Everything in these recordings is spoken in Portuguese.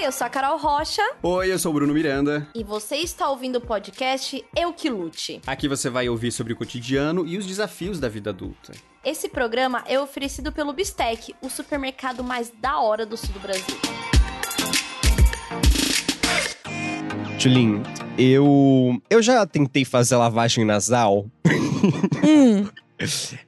Oi, eu sou a Carol Rocha Oi, eu sou o Bruno Miranda. e você está ouvindo o podcast Eu Que Lute. Aqui você vai ouvir sobre o cotidiano e os desafios da vida adulta. Esse programa é oferecido pelo Bistec, o supermercado mais da hora do sul do Brasil. Tulin, eu. Eu já tentei fazer lavagem nasal.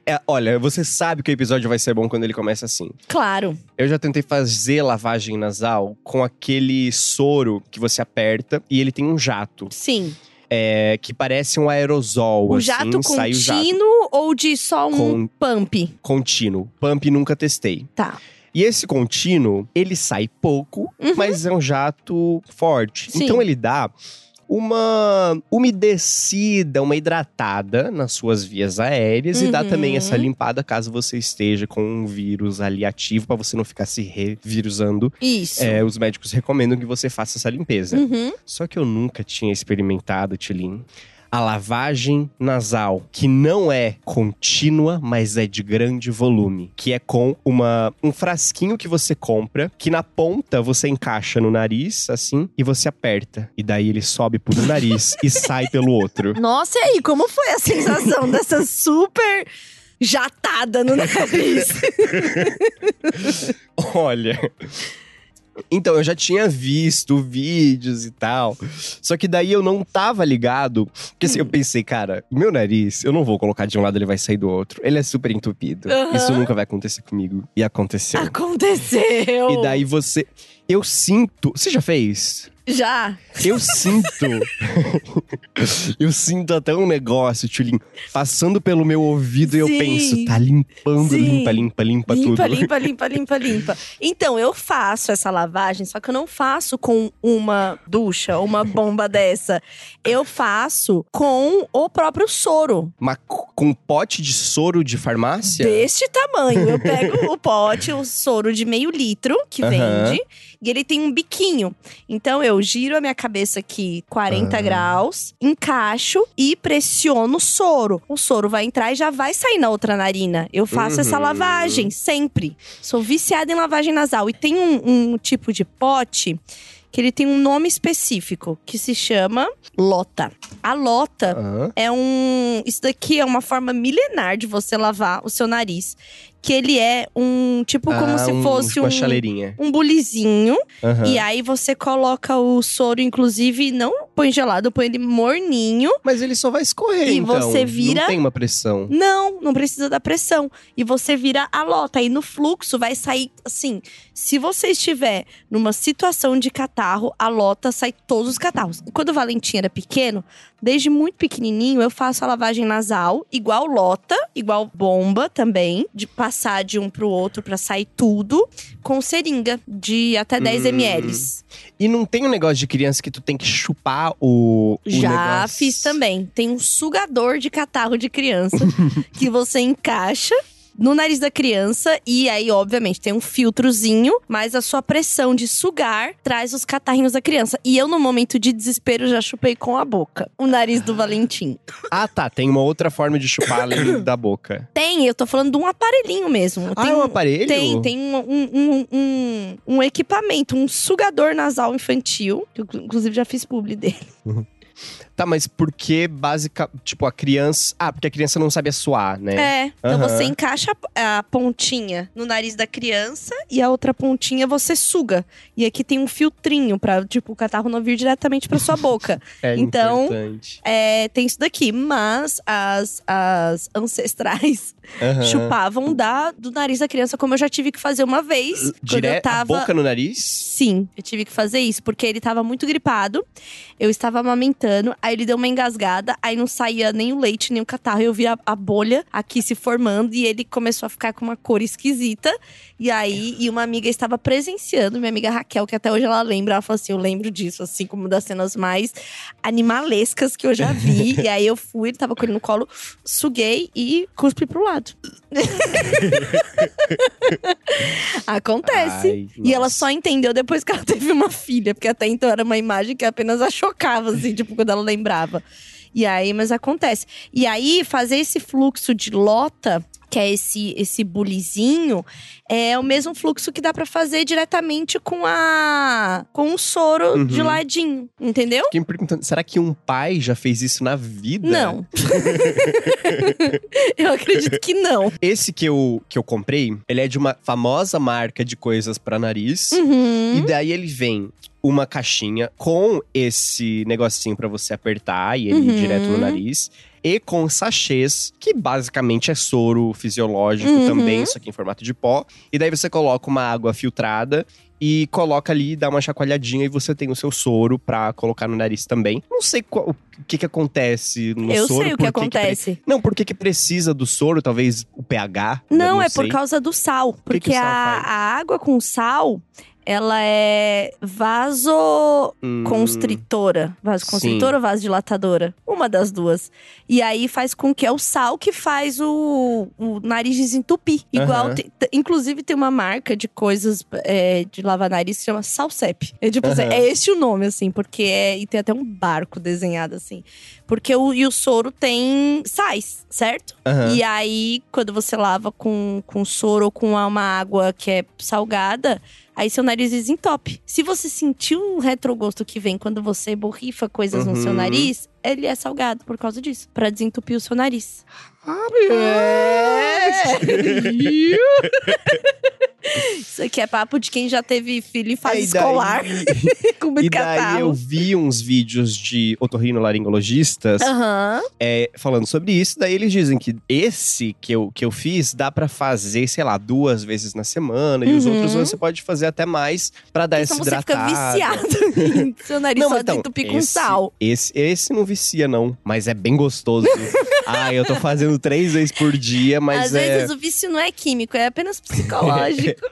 É, olha, você sabe que o episódio vai ser bom quando ele começa assim. Claro. Eu já tentei fazer lavagem nasal com aquele soro que você aperta e ele tem um jato. Sim. É, que parece um aerosol. O assim, jato sai o jato contínuo ou de só um Com- pump? contínuo. Pump nunca testei. Tá. E esse contínuo, ele sai pouco, Uhum. mas é um jato forte. Sim. Então ele dá uma umedecida, uma hidratada nas suas vias aéreas e dá Uhum. também essa limpada caso você esteja com um vírus ali ativo pra você não ficar se revirusando. Isso. É, os médicos recomendam que você faça essa limpeza. Uhum. Só que eu nunca tinha experimentado, Tilin, a lavagem nasal, que não é contínua, mas é de grande volume, que é com uma um frasquinho que você compra, que na ponta você encaixa no nariz, assim, e você aperta. E daí ele sobe por um nariz e sai pelo outro. Nossa, e aí, como foi a sensação dessa super jatada no nariz? Olha. Então, eu já tinha visto vídeos e tal. Só que daí eu não tava ligado. Porque assim, eu pensei, cara, meu nariz, eu não vou colocar de um lado, ele vai sair do outro. Ele é super entupido. Aham. Isso nunca vai acontecer comigo. E aconteceu. Aconteceu. E daí você. Eu sinto. Você já fez? Já. Eu sinto. eu sinto até um negócio, Tulin, passando pelo meu ouvido e eu Sim. penso, tá limpando, Sim. limpa, limpa, limpa, tudo. Limpa, limpa, limpa, limpa, limpa. Então, eu faço essa lavagem, só que eu não faço com uma ducha, uma bomba dessa. Eu faço com o próprio soro. Mas com pote de soro de farmácia? Deste tamanho. Eu pego o pote, o soro de meio litro que Aham. vende. E ele tem um biquinho. Então eu giro a minha cabeça aqui 40 Ah. graus, encaixo e pressiono o soro. O soro vai entrar e já vai sair na outra narina. Eu faço essa Uhum. lavagem sempre. Sou viciada em lavagem nasal. E tem um, um tipo de pote que ele tem um nome específico que se chama lota. A lota Aham. é um. Isso daqui é uma forma milenar de você lavar o seu nariz. Que ele é um. Tipo, como Ah, se um- fosse uma um. chaleirinha. Um bulizinho. Aham. E aí você coloca o soro, inclusive, não põe gelado, põe ele morninho. Mas ele só vai escorrer, E então. você vira- Não tem uma pressão. Não, não precisa da pressão. E você vira a lota. E no fluxo vai sair assim. Se você estiver numa situação de catarro, a lota sai todos os catarros. Quando o Valentim era pequeno, desde muito pequenininho, eu faço a lavagem nasal, igual lota, igual bomba também, de passar de um pro outro pra sair tudo, com seringa de até 10 Hum. ml. E não tem um negócio de criança que tu tem que chupar o. o Já negócio? fiz também. Tem um sugador de catarro de criança que você encaixa no nariz da criança e aí, obviamente, tem um filtrozinho, mas a sua pressão de sugar traz os catarrinhos da criança. E eu, no momento de desespero, já chupei com a boca o nariz do Valentim. Ah, tá. Tem uma outra forma de chupar além da boca. Tem, eu tô falando de um aparelhinho mesmo. Ah, Tem é um aparelho? Tem, tem um, um, um, um equipamento, um sugador nasal infantil, que eu, inclusive já fiz publi dele. Tá, mas por que básica. Tipo, a criança. Ah, porque a criança não sabe suar, né? É, então Aham. você encaixa a a pontinha no nariz da criança e a outra pontinha você suga. E aqui tem um filtrinho pra, tipo, o catarro não vir diretamente pra sua boca. É Então, importante. É, tem isso daqui, mas as, as ancestrais Aham. chupavam da, do nariz da criança, como eu já tive que fazer uma vez. Direto, a tava. boca no nariz? Sim, eu tive que fazer isso, porque ele tava muito gripado. Eu estava amamentando, aí ele deu uma engasgada, aí não saía nem o leite, nem o catarro. Eu vi a, a bolha aqui se formando e ele começou a ficar com uma cor esquisita. E aí, e uma amiga estava presenciando, minha amiga Raquel, que até hoje ela lembra, ela falou assim: Eu lembro disso, assim, como das cenas mais animalescas que eu já vi. e aí eu fui, ele tava com ele no colo, suguei e cuspi pro lado. Acontece. Ai, E ela só entendeu depois que ela teve uma filha, porque até então era uma imagem que apenas a chocava, assim, tipo, quando ela lembrava. E aí, mas acontece. E aí, fazer esse fluxo de lota que é esse esse bulizinho, é o mesmo fluxo que dá pra fazer diretamente com a com o soro Uhum. de ladinho, entendeu? Fiquei me perguntando, será que um pai já fez isso na vida? Não. eu acredito que não. Esse que eu, que eu comprei, ele é de uma famosa marca de coisas pra nariz. Uhum. E daí ele vem uma caixinha com esse negocinho pra você apertar e ele ir Uhum. direto no nariz. E com sachês, que basicamente é soro fisiológico Uhum. também, só que em formato de pó. E daí você coloca uma água filtrada e coloca ali, dá uma chacoalhadinha e você tem o seu soro pra colocar no nariz também. Não sei qual- o que que acontece no Eu soro. sei o que acontece. Não, por que que precisa do soro? Talvez o pH? Não, eu é sei. por causa do sal. que Porque o sal a, a água com sal, ela é vasoconstritora. Vasoconstritora ou vasodilatadora? Uma das duas. E aí faz com que é o sal que faz o, o nariz desentupir. Igual, te- inclusive tem uma marca de coisas é, de lavar nariz que chama Salsep. É tipo assim, Aham. é esse o nome, assim, porque é. E tem até um barco desenhado assim. Porque o, e o soro tem sais, certo? Aham. E aí, quando você lava com, com soro ou com uma água que é salgada, aí seu nariz desentope. Se você sentir um retrogosto que vem quando você borrifa coisas no seu Uhum. nariz, ele é salgado por causa disso. Pra desentupir o seu nariz. Isso aqui é papo de quem já teve filho em fase É, e escolar, com muito E daí eu vi uns vídeos de otorrinolaringologistas Aham. é, falando sobre isso. Daí eles dizem que esse que eu, que eu fiz dá pra fazer, sei lá, duas vezes na semana. E os Uhum. outros você pode fazer até mais pra dar Então esse você fica hidratado. viciado em seu nariz Não, só então, desentupir com esse- sal. Esse, esse não vicia, não. Mas é bem gostoso. Ah, eu tô fazendo três vezes por dia, mas Às é. vezes o vício não é químico, é apenas psicológico.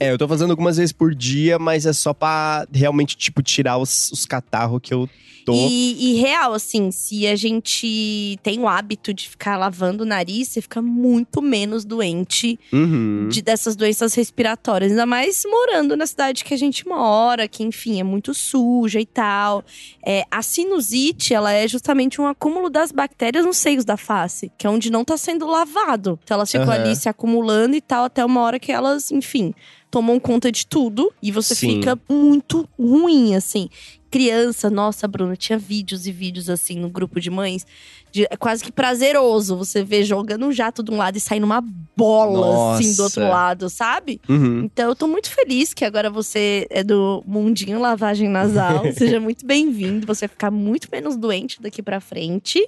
É, eu tô fazendo algumas vezes por dia, mas é só pra realmente, tipo, tirar os, os catarros que eu tô. E, e real, assim, se a gente tem o hábito de ficar lavando o nariz, você fica muito menos doente Uhum. de, dessas doenças respiratórias. Ainda mais morando na cidade que a gente mora, que, enfim, é muito suja e tal. É, a sinusite, ela é justamente um acúmulo das bactérias nos seios da face, que é onde não tá sendo lavado. Então elas ficam Aham. ali se acumulando e tal, até uma hora que elas, enfim, tomam conta de tudo. E você Sim. fica muito ruim, assim. Criança, nossa, Bruno, tinha vídeos e vídeos assim no grupo de mães. De, é quase que prazeroso você ver jogando um jato de um lado e saindo uma bola assim do outro Nossa. lado, sabe? Uhum. Então eu tô muito feliz que agora você é do mundinho lavagem nasal. Seja muito bem-vindo. Você vai ficar muito menos doente daqui pra frente.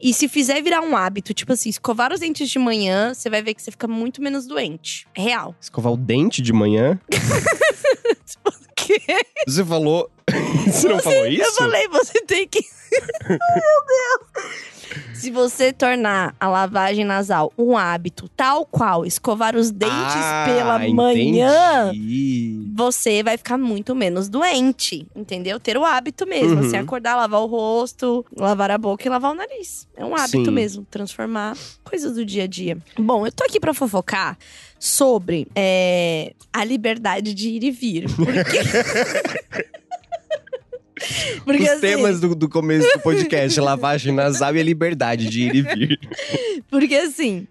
E se fizer virar um hábito, tipo assim, escovar os dentes de manhã, você vai ver que você fica muito menos doente. Real. Escovar o dente de manhã. Que? Você falou. Você não falou isso? Eu falei, você tem que. Meu Deus! Se você tornar a lavagem nasal um hábito tal qual escovar os dentes Ah, pela manhã, entendi. você vai ficar muito menos doente, entendeu? Ter o hábito mesmo, Uhum. assim, acordar, lavar o rosto, lavar a boca e lavar o nariz. É um hábito Sim. mesmo, transformar coisas do dia a dia. Bom, eu tô aqui pra fofocar sobre é, a liberdade de ir e vir. Porque... Porque Os assim, temas do, do começo do podcast, lavagem nasal e a liberdade de ir e vir. Porque assim,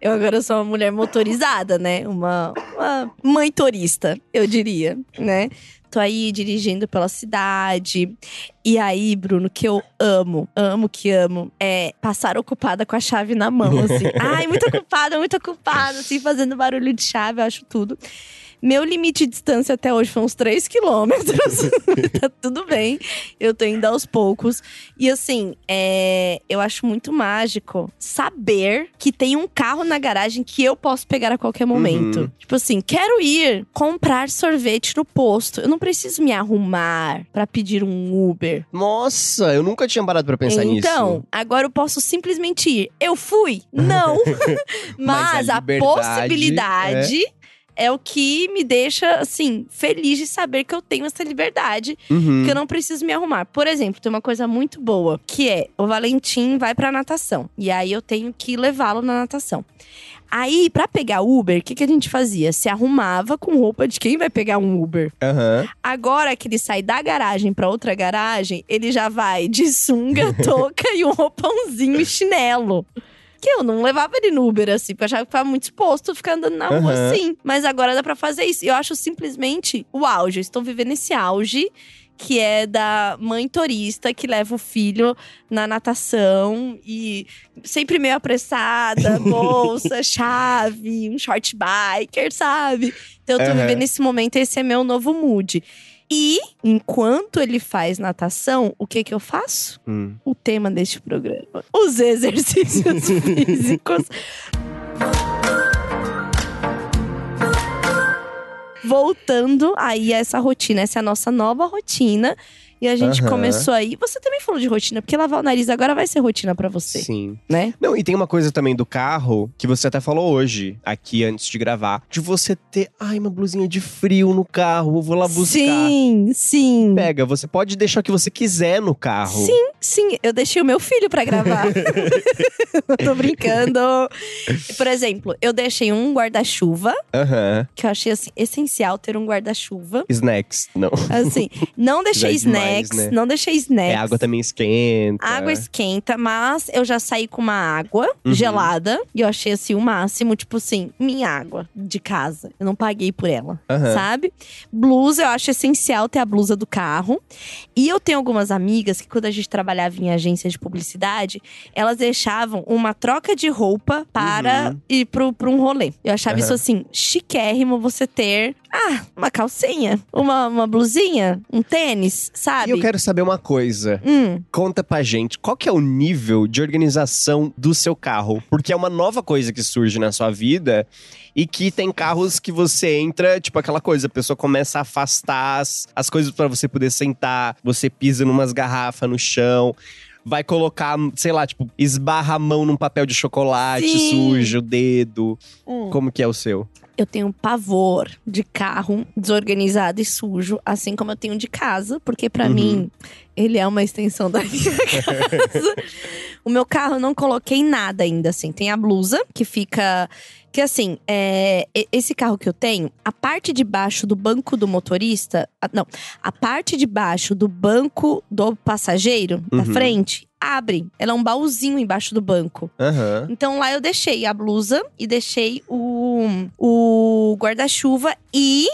eu agora sou uma mulher motorizada, né? Uma, uma mãe turista, eu diria, né? Tô aí dirigindo pela cidade. E aí, Bruno, que eu amo, amo que amo, é passar ocupada com a chave na mão, assim. Ai, muito ocupada, muito ocupada, assim, fazendo barulho de chave, eu acho tudo. Meu limite de distância até hoje foi uns 3 quilômetros. tá tudo bem. Eu tô indo aos poucos. E assim, é, eu acho muito mágico saber que tem um carro na garagem que eu posso pegar a qualquer momento. Uhum. Tipo assim, quero ir comprar sorvete no posto. Eu não preciso me arrumar pra pedir um Uber. Nossa, eu nunca tinha parado pra pensar nisso. então, agora eu posso simplesmente ir. Eu fui? Não. Mas, Mas a a, possibilidade é. O que me deixa, assim, feliz de saber que eu tenho essa liberdade Uhum. que eu não preciso me arrumar. Por exemplo, tem uma coisa muito boa, que é o Valentim vai pra natação. E aí eu tenho que levá-lo na natação. Aí, pra pegar Uber, o que, que a gente fazia? Se arrumava com roupa de quem vai pegar um Uber. Aham. Agora que ele sai da garagem pra outra garagem, ele já vai de sunga, touca e um roupãozinho e chinelo. Que eu não levava ele no Uber assim, porque eu achava que ficava muito exposto ficar andando na rua Aham. assim. Mas agora dá pra fazer isso. E eu acho simplesmente o auge. Eu estou vivendo esse auge que é da mãe turista que leva o filho na natação e sempre meio apressada, bolsa, chave, um short biker, sabe? Então eu tô Aham. vivendo esse momento, esse é meu novo mood. E enquanto ele faz natação, o que que eu faço? Hum. O tema deste programa: os exercícios físicos. Voltando aí a essa rotina, essa é a nossa nova rotina. E a gente Aham. começou aí. Você também falou de rotina, porque lavar o nariz agora vai ser rotina pra você, Sim. né? Não, e tem uma coisa também do carro que você até falou hoje, aqui antes de gravar, de você ter, ai, uma blusinha de frio no carro, eu vou lá buscar. Sim, sim. Pega, você pode deixar o que você quiser no carro. Sim, sim, eu deixei o meu filho pra gravar. Tô brincando. Por exemplo, eu deixei um guarda-chuva, Aham. que eu achei assim, essencial ter um guarda-chuva. Snacks, não. Assim, não deixei é demais, snacks, né? não deixei snacks. É, a água também esquenta. A água esquenta, mas eu já saí com uma água Uhum. gelada. E eu achei assim o máximo, tipo assim, minha água de casa. Eu não paguei por ela, Aham. sabe? Blusa, eu acho essencial ter a blusa do carro. E eu tenho algumas amigas que, quando a gente trabalhava em agência de publicidade, elas deixavam uma troca de roupa para Uhum. ir pro, pro um rolê. Eu achava isso assim, chiquérrimo você ter. Ah, uma calcinha, uma, uma blusinha, um tênis, sabe? E eu quero saber uma coisa. Hum. Conta pra gente, qual que é o nível de organização do seu carro? Porque é uma nova coisa que surge na sua vida e que tem carros que você entra, tipo aquela coisa, a pessoa começa a afastar as, as coisas pra você poder sentar, você pisa numas garrafas no chão. Vai colocar, sei lá, tipo, esbarra a mão num papel de chocolate, Sim. suja o dedo. Hum. Como que é o seu? Eu tenho pavor de carro desorganizado e sujo, assim como eu tenho de casa, porque pra Uhum. mim ele é uma extensão da minha casa. o meu carro eu não coloquei nada ainda, assim. Tem a blusa que fica. Que assim, é, esse carro que eu tenho, a parte de baixo do banco do motorista. a- não, a parte de baixo do banco do passageiro, da Uhum. frente, abre. Ela é um baúzinho embaixo do banco. Aham. Então lá eu deixei a blusa e deixei o, o guarda-chuva e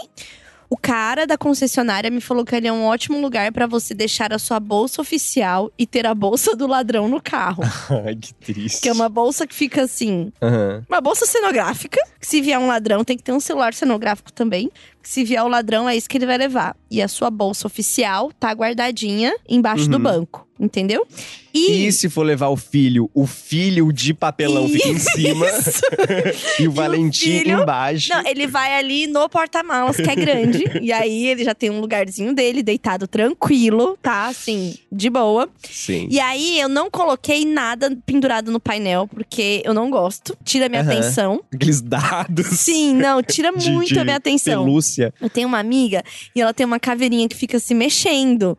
o cara da concessionária me falou que ele é um ótimo lugar pra você deixar a sua bolsa oficial e ter a bolsa do ladrão no carro. Ai, que triste. que é uma bolsa que fica assim, Aham. uma bolsa cenográfica. Se vier um ladrão, tem que ter um celular cenográfico também. Se vier o ladrão, é isso que ele vai levar. E a sua bolsa oficial tá guardadinha embaixo do Uhum. banco. Entendeu? E, E se for levar o filho, o filho de papelão fica em cima e o Valentim filho- embaixo. Não, ele vai ali no porta-malas, que é grande. e aí ele já tem um lugarzinho dele, deitado tranquilo, tá? Assim, de boa. Sim. E aí eu não coloquei nada pendurado no painel, porque eu não gosto. Tira minha Aham. atenção. Aqueles dados. Sim, não, tira de- muito de a minha atenção. Pelúcia. Eu tenho uma amiga e ela tem uma caveirinha que fica se mexendo.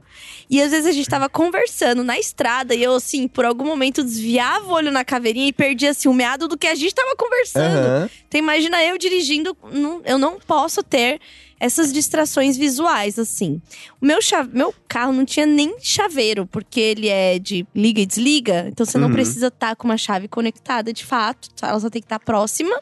E às vezes a gente tava conversando na estrada e eu, assim, por algum momento desviava o olho na caveirinha e perdia, assim, o meado do que a gente tava conversando. Aham. Então imagina eu dirigindo, não- eu não posso ter essas distrações visuais, assim. O meu, cha- meu carro não tinha nem chaveiro, porque ele é de liga e desliga. Então você não Uhum. precisa estar com uma chave conectada de fato, ela só tem que estar próxima.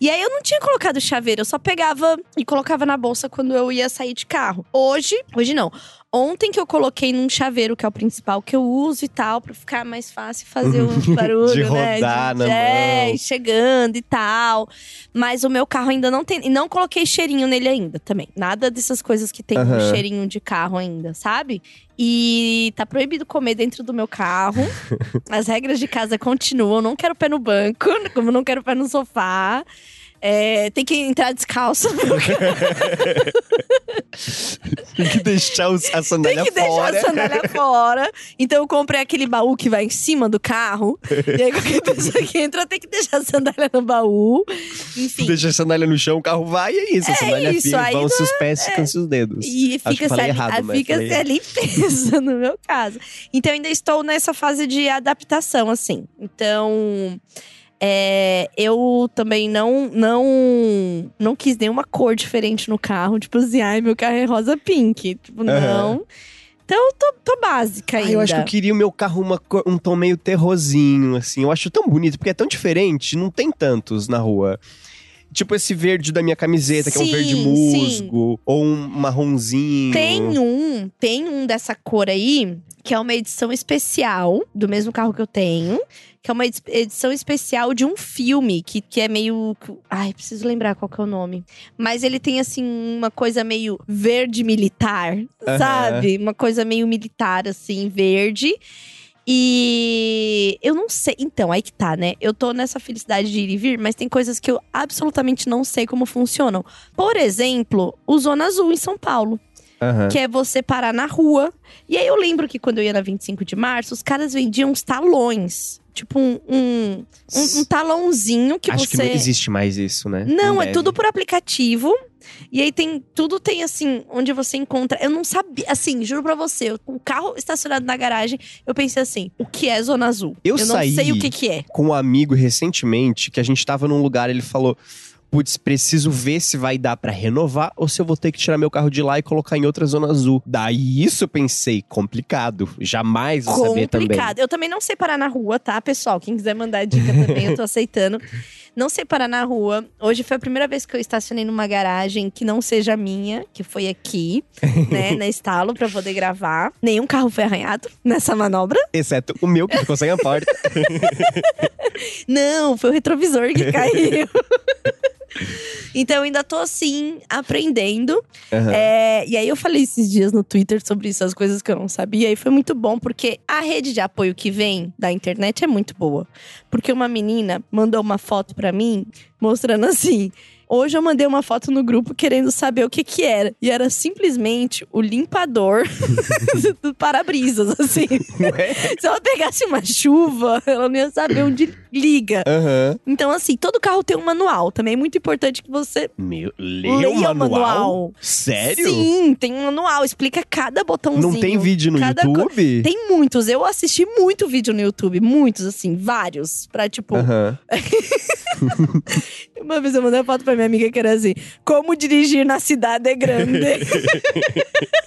E aí eu não tinha colocado chaveiro, eu só pegava e colocava na bolsa quando eu ia sair de carro. Hoje, hoje não. Ontem que eu coloquei num chaveiro, que é o principal que eu uso e tal, pra ficar mais fácil fazer o barulho, De né? rodar na é, mão. chegando e tal. Mas o meu carro ainda não tem. E não coloquei cheirinho nele ainda também. Nada dessas coisas que tem um Aham. cheirinho de carro ainda, sabe? E tá proibido comer dentro do meu carro. As regras de casa continuam. Não quero pé no banco, como não quero pé no sofá. É, tem que entrar descalço. Tem que deixar os- a sandália Tem que fora. deixar a sandália fora. Então eu comprei aquele baú que vai em cima do carro. e aí qualquer pessoa que entra tem que deixar a sandália no baú. Enfim. Deixa a sandália no chão, o carro vai e é isso. A sandália isso, fica, aí vão não se os pés, ficam-se os dedos. E fica-se ali, errado, falei- a limpeza no meu caso. Então, eu ainda estou nessa fase de adaptação, assim. Então, é, eu também não, não, não quis nenhuma cor diferente no carro. Tipo assim, ai, meu carro é rosa pink. Tipo, Aham. não. Então eu tô, tô básica Ah, ainda. eu acho que eu queria o meu carro uma cor- um tom meio terrosinho, assim. Eu acho tão bonito, porque é tão diferente, não tem tantos na rua. Tipo esse verde da minha camiseta, que é um Sim, verde sim. musgo, ou um marronzinho. Tem um, tem um dessa cor aí, que é uma edição especial do mesmo carro que eu tenho. Que é uma edi- edição especial de um filme que, que é meio. Ai, preciso lembrar qual que é o nome. Mas ele tem, assim, uma coisa meio verde militar, Aham. sabe? Uma coisa meio militar, assim, verde. E eu não sei. Então, aí que tá, né? Eu tô nessa felicidade de ir e vir, mas tem coisas que eu absolutamente não sei como funcionam. Por exemplo, o Zona Azul em São Paulo Aham. que é você parar na rua. E aí eu lembro que quando eu ia na 25 de março, os caras vendiam uns talões. Tipo um, um, um- um talãozinho que Acho você. que não existe mais isso, né? Não, é deve. tudo por aplicativo. E aí tem. Tudo tem assim, onde você encontra. Eu não sabia. Assim, juro pra você, eu- com o carro estacionado na garagem, eu pensei assim: o que é Zona Azul? Eu não saí- sei o que, que é. Com um amigo recentemente, que a gente tava num lugar, ele falou. Putz, preciso ver se vai dar pra renovar ou se eu vou ter que tirar meu carro de lá e colocar em outra zona azul. Daí isso eu pensei, complicado. Jamais vou saber também. Complicado. Eu também não sei parar na rua, tá, pessoal? Quem quiser mandar dica também, eu tô aceitando. Não sei parar na rua. Hoje foi a primeira vez que eu estacionei numa garagem que não seja minha, que foi aqui, né, na estalo, pra poder gravar. Nenhum carro foi arranhado nessa manobra. Exceto o meu, que ficou sem a porta. Não, foi o retrovisor que caiu. Então eu ainda tô assim, aprendendo. Aham. É, e aí eu falei esses dias no Twitter sobre isso, as coisas que eu não sabia, e foi muito bom, porque a rede de apoio que vem da internet é muito boa. Porque uma menina mandou uma foto pra mim mostrando assim. Hoje eu mandei uma foto no grupo querendo saber o que que era. E era simplesmente o limpador do para-brisas, assim. Ué? Se ela pegasse uma chuva, ela não ia saber onde liga. Aham. Então, assim, todo carro tem um manual. Também é muito importante que você Meu, lê leia o manual? Sério? Sério? Sim, tem um manual, explica cada botãozinho. Não tem vídeo no cada co- YouTube? Tem muitos. Eu assisti muito vídeo no YouTube, muitos, assim, vários. Pra, tipo, Aham. uma vez eu mandei uma foto pra minha amiga que era assim: Como dirigir na cidade é grande.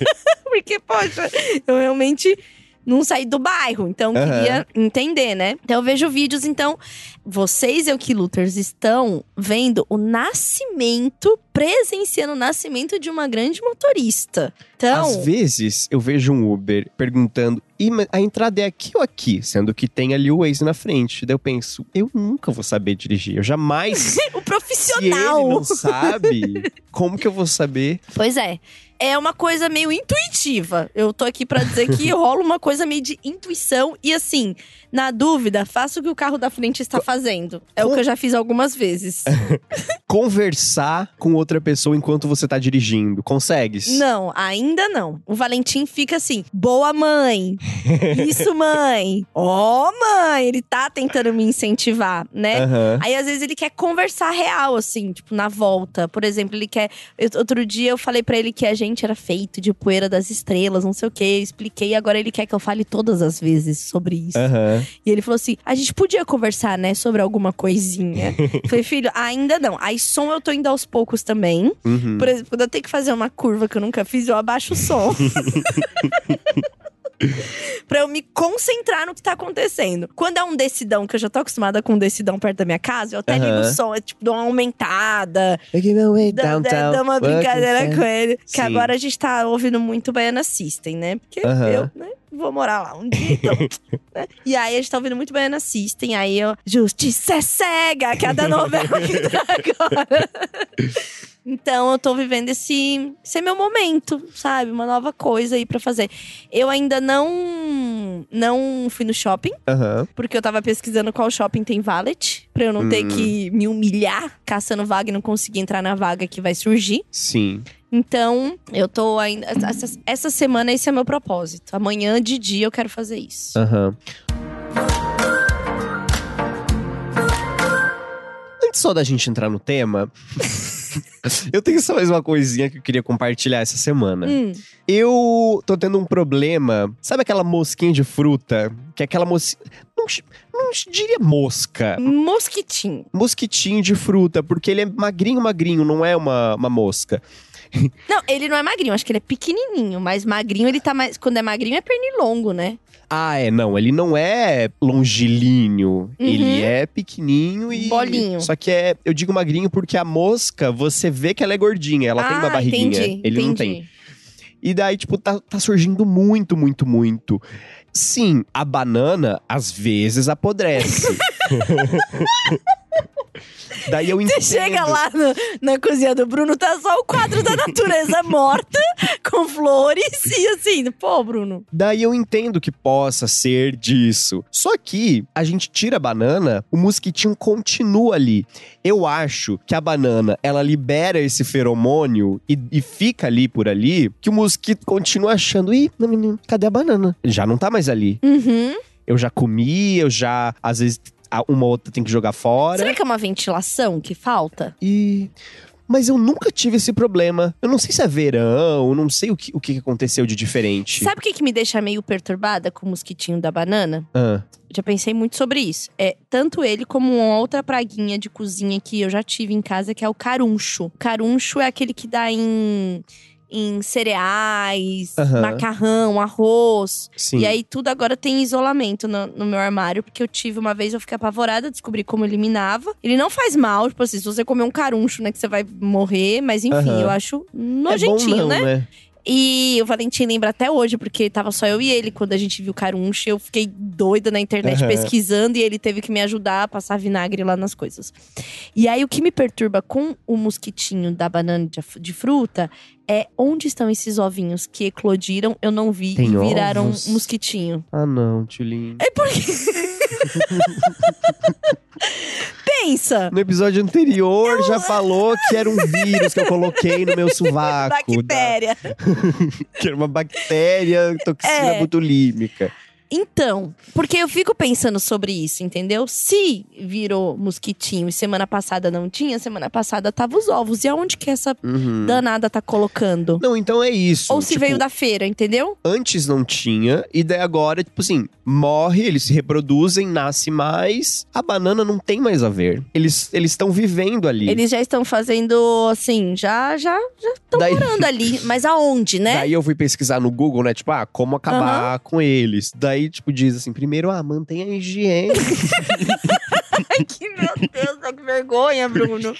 Porque, poxa, eu realmente não saí do bairro, então Aham. queria entender, né? Então eu vejo vídeos, então vocês, Eukiluters, estão vendo o nascimento, presenciando o nascimento de uma grande motorista. Então, Às vezes eu vejo um Uber perguntando: "Ih, mas a entrada é aqui ou aqui? Sendo que tem ali o Waze na frente. Daí eu penso: eu nunca vou saber dirigir. Eu jamais. o Se ele profissional. não sabe, como que eu vou saber? Pois é. É uma coisa meio intuitiva. Eu tô aqui pra dizer que rola uma coisa meio de intuição. E assim, na dúvida, faça o que o carro da frente está fazendo. É o que eu já fiz algumas vezes. Conversar com outra pessoa enquanto você tá dirigindo. Consegues? Não, ainda não. O Valentim fica assim: boa mãe. Isso, mãe. Ó, mãe. Ele tá tentando me incentivar, né? Aham. Aí, às vezes, ele quer conversar real, assim, tipo, na volta. Por exemplo, ele quer. eu- outro dia eu falei pra ele que a gente era feito de poeira das estrelas, não sei o quê. Eu expliquei, agora ele quer que eu fale todas as vezes sobre isso. Aham. E ele falou assim: a gente podia conversar, né, sobre alguma coisinha. Falei, filho, ainda não. Aí, som eu tô indo aos poucos também. Uhum. Por exemplo, quando eu tenho que fazer uma curva que eu nunca fiz, eu abaixo o som. pra eu me concentrar no que tá acontecendo. Quando é um decidão, que eu já tô acostumada com um decidão perto da minha casa, eu até ligo o som, tipo, dou uma aumentada. Dá uma brincadeira com ele. Que Sim. agora a gente tá ouvindo muito Baiana System, né? Porque eu, né, vou morar lá um dia, então. né? E aí a gente tá ouvindo muito Baiana System. Aí eu, Justiça é cega, que é a da novela que tá agora. Então eu tô vivendo esse, esse é meu momento, sabe? Uma nova coisa aí pra fazer. Eu ainda não não fui no shopping, Aham. porque eu tava pesquisando qual shopping tem valet, pra eu não ter Hum. que me humilhar caçando vaga e não conseguir entrar na vaga que vai surgir. Sim. Então, eu tô ainda essa, essa semana esse é meu propósito. Amanhã de dia eu quero fazer isso. Aham. Antes só da gente entrar no tema, eu tenho só mais uma coisinha que eu queria compartilhar essa semana. Hum, Eu tô tendo um problema. Sabe aquela mosquinha de fruta? Que é aquela mosquinha. Não, não diria mosca. mosquitinho. Mosquitinho de fruta, porque ele é magrinho, magrinho, não é uma, uma mosca. Não, ele não é magrinho, acho que ele é pequenininho, mas magrinho ele tá mais. Quando é magrinho é pernilongo, né? Ah, é, não, ele não é longilíneo. Ele é pequenininho e. Uhum. Bolinho. Só que é. Eu digo magrinho porque a mosca, você vê que ela é gordinha, ela tem uma Ah, barriguinha. Entendi, ele não entendi. tem. E daí, tipo, tá, tá surgindo muito, muito, muito. Sim, a banana às vezes apodrece. daí eu entendo. Você chega lá no- na cozinha do Bruno, tá só o quadro da natureza morta, com flores e assim, pô, Bruno. Daí eu entendo que possa ser disso. Só que a gente tira a banana, o mosquitinho continua ali. Eu acho que a banana, ela libera esse feromônio e, e fica ali por ali, que o mosquito continua achando, ih, cadê a banana? Já não tá mais ali. Uhum. Eu já comi, eu já, às vezes, uma ou outra tem que jogar fora. Será que é uma ventilação que falta? E. Mas eu nunca tive esse problema. Eu não sei se é verão, não sei o que, o que aconteceu de diferente. Sabe o que, que me deixa meio perturbada com o mosquitinho da banana? Ah, Já pensei muito sobre isso. É tanto ele como uma outra praguinha de cozinha que eu já tive em casa, que é o caruncho. Caruncho é aquele que dá em, em cereais, Aham. macarrão, arroz. sim. E aí tudo agora tem isolamento no, no meu armário, porque eu tive uma vez, eu fiquei apavorada, descobri como eliminava. Ele não faz mal, tipo assim, se você comer um caruncho, né, que você vai morrer, mas enfim, Aham. eu acho é bom nojentinho, não, né? né? E o Valentim lembra até hoje, porque tava só eu e ele quando a gente viu Caruncho. Eu fiquei doida na internet Aham. pesquisando e ele teve que me ajudar a passar vinagre lá nas coisas. E aí o que me perturba com o mosquitinho da banana de, fruta é onde estão esses ovinhos que eclodiram, eu não vi Tem e viraram ovos? mosquitinho. Ah, não, Tulin. É porque. Pensa! No episódio anterior já falou que era um vírus que eu coloquei no meu sovaco. da- Bactéria. que era uma bactéria toxina É. botulímica. Então, porque eu fico pensando sobre isso, entendeu? Se virou mosquitinho e semana passada não tinha, semana passada tava os ovos. E aonde que essa Uhum. danada tá colocando? Não, então é isso. Ou se tipo, veio da feira, entendeu? Antes não tinha, e daí agora, tipo assim, morre, eles se reproduzem, nasce mais. A banana não tem mais a ver. Eles estão vivendo ali. Eles já estão fazendo, assim, já já estão Daí- morando ali. Mas aonde, né? Daí eu fui pesquisar no Google, né? Tipo, ah, como acabar com eles. Daí, tipo, diz assim: primeiro, ah, mantenha a higiene. Ai, que meu Deus, que vergonha, Bruno.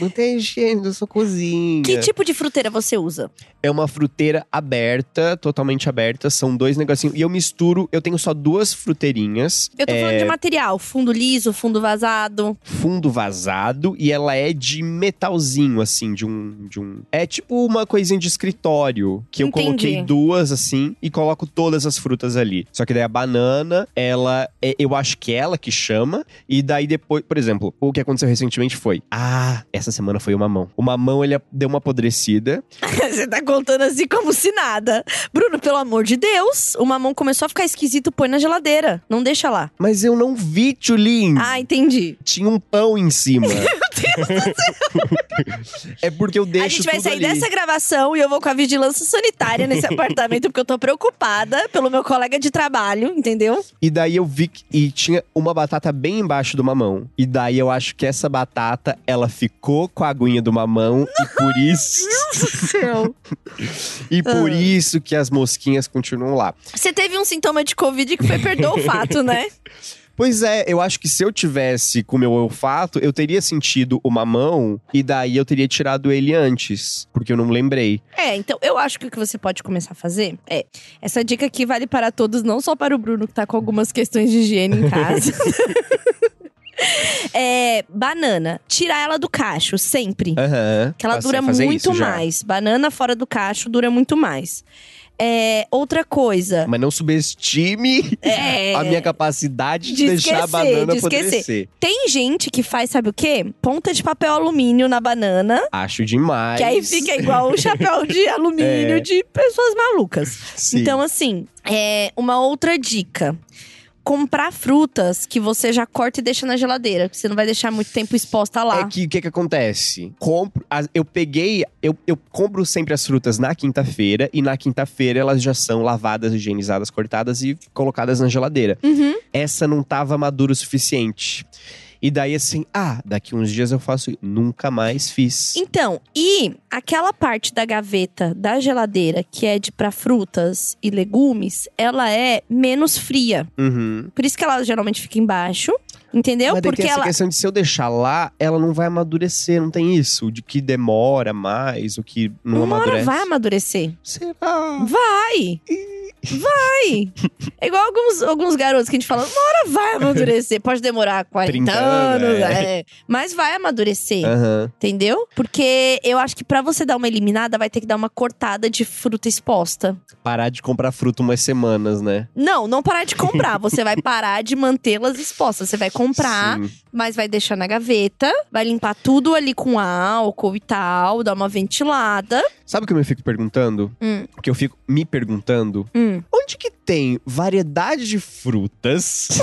mantenha a higiene da sua cozinha. que tipo de fruteira você usa? É uma fruteira aberta, totalmente aberta. São dois negocinhos. E eu misturo, eu tenho só duas fruteirinhas. Eu tô É, falando de material, fundo liso, fundo vazado. fundo vazado e ela é de metalzinho, assim, de um. De um... É tipo uma coisinha de escritório. Que eu Entendi. coloquei duas, assim, e coloco todas as frutas ali. Só que daí a banana, ela. é- eu acho que é ela que chama. E daí depois, por exemplo, o que aconteceu recentemente foi. Ah, essa semana foi o mamão. O mamão, ele deu uma apodrecida. Você tá contando assim como se nada. Bruno, pelo amor de Deus, o mamão começou a ficar esquisito, põe na geladeira. Não deixa lá. Mas eu não vi, Tulin. Ah, entendi. Tinha um pão em cima. é porque eu deixo a gente vai sair ali. dessa gravação e eu vou com a vigilância sanitária nesse apartamento, porque eu tô preocupada pelo meu colega de trabalho, entendeu? E daí eu vi que e tinha uma batata bem embaixo do mamão. E daí eu acho que essa batata, ela ficou com a aguinha do mamão e por isso Céu. e por Ah. isso que as mosquinhas continuam lá. Você teve um sintoma de Covid que foi perder o olfato, né? Pois é, eu acho que se eu tivesse com meu olfato, eu teria sentido o mamão e daí eu teria tirado ele antes, porque eu não lembrei. É, então eu acho que o que você pode começar a fazer é. Essa dica aqui vale para todos, não só para o Bruno, que tá com algumas questões de higiene em casa. é. Banana. Tirar ela do cacho, sempre. Aham. Que ela Passei dura muito mais. Banana fora do cacho dura muito mais. É, outra coisa. Mas não subestime É, a minha capacidade de, De deixar a esquecer, banana de esquecer. apodrecer. Tem gente que faz, sabe o quê? Ponta de papel alumínio na banana. Acho demais. Que aí fica igual o chapéu de alumínio É. de pessoas malucas. Sim. Então, assim, é uma outra dica. Comprar frutas que você já corta e deixa na geladeira. Que você não vai deixar muito tempo exposta lá. É que o que, que acontece? Compro, as- eu peguei, eu, eu compro sempre as frutas na quinta-feira e na quinta-feira elas já são lavadas, higienizadas, cortadas e colocadas na geladeira. Uhum. Essa não tava madura o suficiente. E daí assim, ah, daqui uns dias eu faço. Nunca mais fiz. Então, e aquela parte da gaveta da geladeira que é de para frutas e legumes, ela é menos fria. Uhum. Por isso que ela geralmente fica embaixo, entendeu? Mas Porque tem essa ela questão de se eu deixar lá, ela não vai amadurecer, não tem isso. De que demora mais, o que não uma hora amadurece. vai amadurecer. Será? Vai! Vai! É igual alguns, alguns garotos que a gente fala, uma hora vai amadurecer. Pode demorar 40 30 anos, é. é. mas vai amadurecer. Aham. Entendeu? Porque eu acho que pra você dar uma eliminada, vai ter que dar uma cortada de fruta exposta. Parar de comprar fruta umas semanas, né? Não, não parar de comprar. Você vai parar de mantê-las expostas. Você vai comprar, Sim. mas vai deixar na gaveta, vai limpar tudo ali com álcool e tal, dar uma ventilada. Sabe o que eu me fico perguntando? Hum. O que eu fico me perguntando? Hum. Onde que tem variedade de frutas?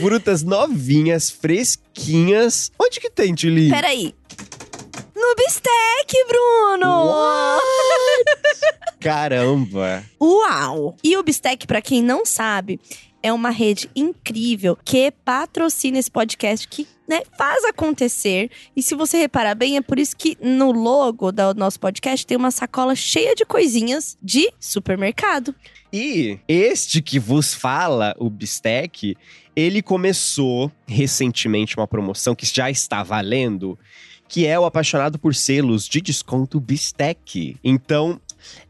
frutas novinhas, fresquinhas. Onde que tem, Tilly? Peraí. No bistec, Bruno! Caramba! Uau! E o Bistec, pra quem não sabe, é uma rede incrível que patrocina esse podcast que né, faz acontecer. E se você reparar bem, é por isso que no logo do nosso podcast tem uma sacola cheia de coisinhas de supermercado. E este que vos fala, o Bistec, ele começou recentemente uma promoção que já está valendo, que é o Apaixonado por Selos de Desconto Bistec. Então,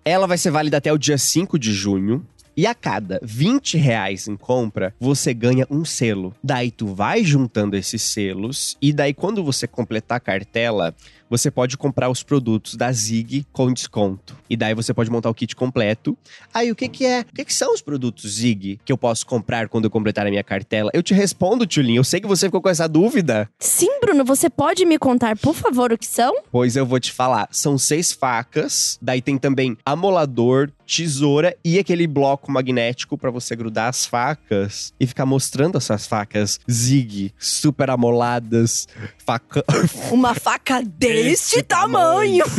ela vai ser válida até o dia 5 de junho. E a cada 20 reais em compra, você ganha um selo. Daí tu vai juntando esses selos, e daí quando você completar a cartela, você pode comprar os produtos da Zig com desconto. E daí você pode montar o kit completo. Aí o que que é? O que que são os produtos Zig que eu posso comprar quando eu completar a minha cartela? Eu te respondo, Tulin. Eu sei que você ficou com essa dúvida. Sim, Bruno, você pode me contar, por favor, o que são? Pois eu vou te falar. São seis facas. Daí tem também amolador, tesoura e aquele bloco magnético pra você grudar as facas e ficar mostrando essas facas Zig, super amoladas, faca Uma faca deste Desse tamanho.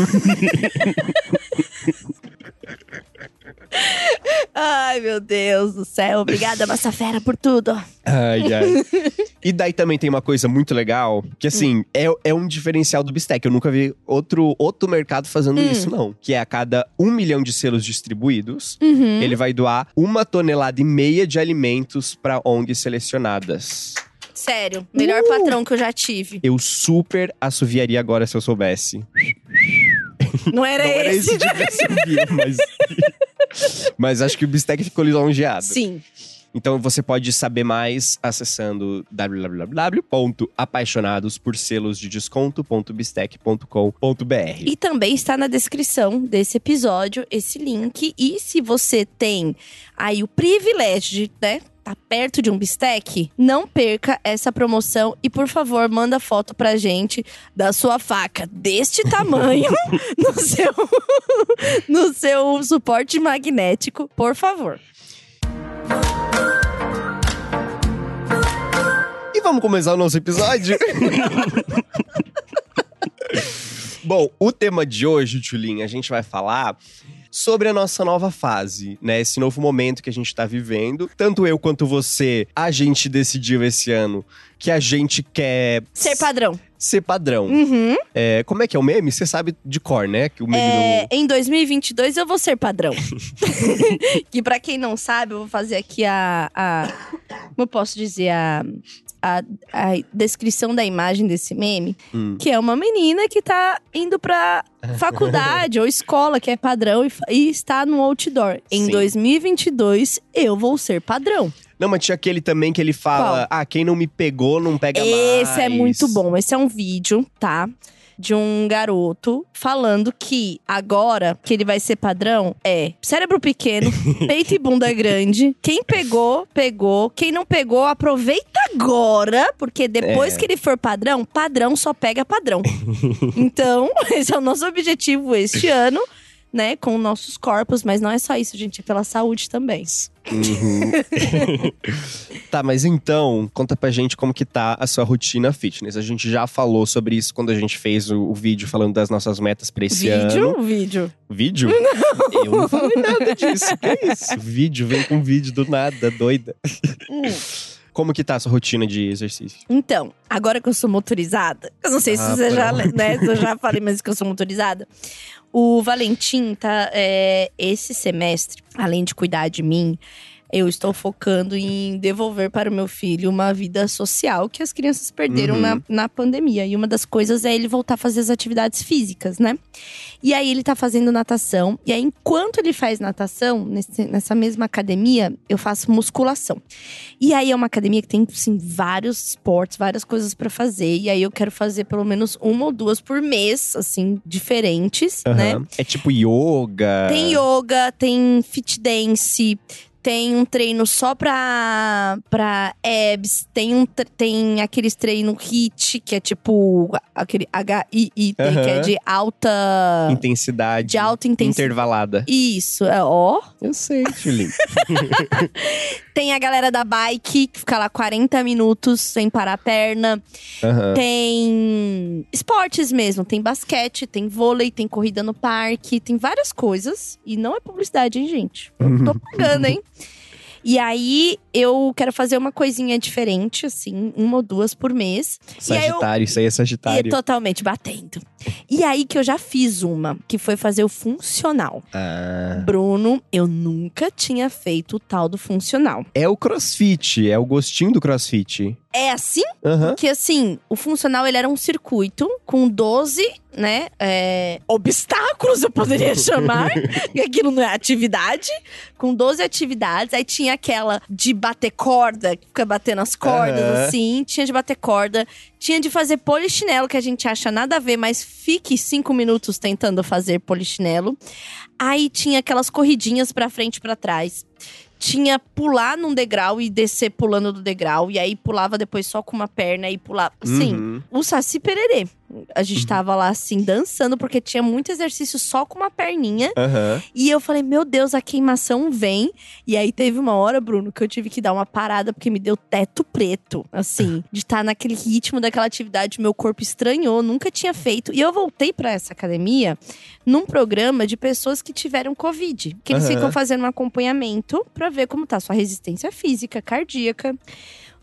Ai, meu Deus do céu. Obrigada, Massa Fera, por tudo. Ai, ai. e daí também tem uma coisa muito legal, que assim, é, é um diferencial do Bistec. Eu nunca vi outro, outro mercado fazendo Hum. isso, não. Que é a cada um milhão de selos distribuídos, Uhum. ele vai doar uma tonelada e meia de alimentos pra ONGs selecionadas. Sério, melhor Uh! patrão que eu já tive. Eu super assoviaria agora se eu soubesse. Não era, não era esse? esse tipo de assovio, mas... mas acho que o Bistec ficou lisonjeado. Sim. Então você pode saber mais acessando www.apaixonadosporselosdedesconto.bistec.com.br. E também está na descrição desse episódio esse link. E se você tem aí o privilégio de, né, perto de um bistec, não perca essa promoção e por favor, manda foto pra gente da sua faca deste tamanho no seu no seu suporte magnético, por favor. E vamos começar o nosso episódio? Bom, o tema de hoje, Tulin, a gente vai falar sobre a nossa nova fase, né? Esse novo momento que a gente tá vivendo. Tanto eu quanto você, a gente decidiu esse ano que a gente quer Ser padrão. ser padrão. Uhum. É, como é que é o meme? Você sabe de cor, né? Que o meme É, do... em 2022 eu vou ser padrão. que pra quem não sabe, eu vou fazer aqui a, a como eu posso dizer a, a, a descrição da imagem desse meme, Hum. que é uma menina que tá indo pra faculdade ou escola que é padrão e, e está no outdoor. Em Sim. 2022 eu vou ser padrão. Não, mas tinha aquele também que ele fala: ah, quem não me pegou não pega mais. Esse é muito bom. Esse é um vídeo, tá? De um garoto falando que agora que ele vai ser padrão é cérebro pequeno, peito e bunda grande. Quem pegou, pegou. Quem não pegou, aproveita agora, porque depois É. que ele for padrão, padrão só pega padrão. então, esse é o nosso objetivo este ano. Né, com nossos corpos, mas não é só isso, gente, é pela saúde também. Uhum. tá, mas então, conta pra gente como que tá a sua rotina fitness. A gente já falou sobre isso quando a gente fez o, o vídeo falando das nossas metas pra esse vídeo, ano. vídeo. Vídeo? Não. Eu não falei nada disso. Que é isso? Vídeo, vem com vídeo do nada, doida. Hum. Como que tá a sua rotina de exercício? Então, agora que eu sou motorizada, eu não sei se Ah, você já, né, se eu já falei, mas que eu sou motorizada. O Valentim tá, é, esse semestre, além de cuidar de mim, eu estou focando em devolver para o meu filho uma vida social que as crianças perderam Uhum. na, na pandemia. E uma das coisas é ele voltar a fazer as atividades físicas, né? E aí ele tá fazendo natação. E aí, enquanto ele faz natação, nesse- nessa mesma academia, eu faço musculação. E aí é uma academia que tem, assim, vários esportes, várias coisas pra fazer. E aí eu quero fazer pelo menos uma ou duas por mês, assim, diferentes, né? Aham. É tipo yoga. Tem yoga, tem fit dance, tem um treino só pra, pra abs, tem, um, tem aqueles treinos HIIT, que é tipo aquele HIIT, que é de alta. Intensidade. De alta intensidade. Intervalada. Isso, é, ó. Eu sei, Julinho. Tem a galera da bike, que fica lá 40 minutos sem parar a perna. Aham. Tem esportes mesmo, tem basquete, tem vôlei, tem corrida no parque, tem várias coisas. E não é publicidade, hein, gente? Eu tô pagando, hein? E aí, eu quero fazer uma coisinha diferente, assim, uma ou duas por mês. E aí eu- Sagitário, isso aí é E Sagitário. totalmente batendo. E aí que eu já fiz uma, que foi fazer o funcional. Ah. Bruno, eu nunca tinha feito o tal do funcional. É o crossfit, é o gostinho do crossfit. É assim? Aham. Porque assim, o funcional ele era um circuito com 12, né? é, obstáculos, eu poderia chamar. porque aquilo não é atividade. Com 12 atividades. Aí tinha aquela de bater corda, que fica batendo as cordas, Aham. assim. Tinha de bater corda. Tinha de fazer polichinelo, que a gente acha nada a ver, mas fique cinco minutos tentando fazer polichinelo. Aí tinha aquelas corridinhas pra frente e pra trás. Tinha pular num degrau e descer pulando do degrau. E aí pulava depois só com uma perna e pulava. Sim, Uhum. o Saci Pererê. A gente tava lá assim, dançando, porque tinha muito exercício só com uma perninha. Aham. E eu falei, meu Deus, a queimação vem. E aí teve uma hora, Bruno, que eu tive que dar uma parada, porque me deu teto preto. Assim, de estar naquele ritmo daquela atividade, meu corpo estranhou, nunca tinha feito. E eu voltei pra essa academia num programa de pessoas que tiveram Covid. Que eles Aham. ficam fazendo um acompanhamento pra ver como tá sua resistência física, cardíaca.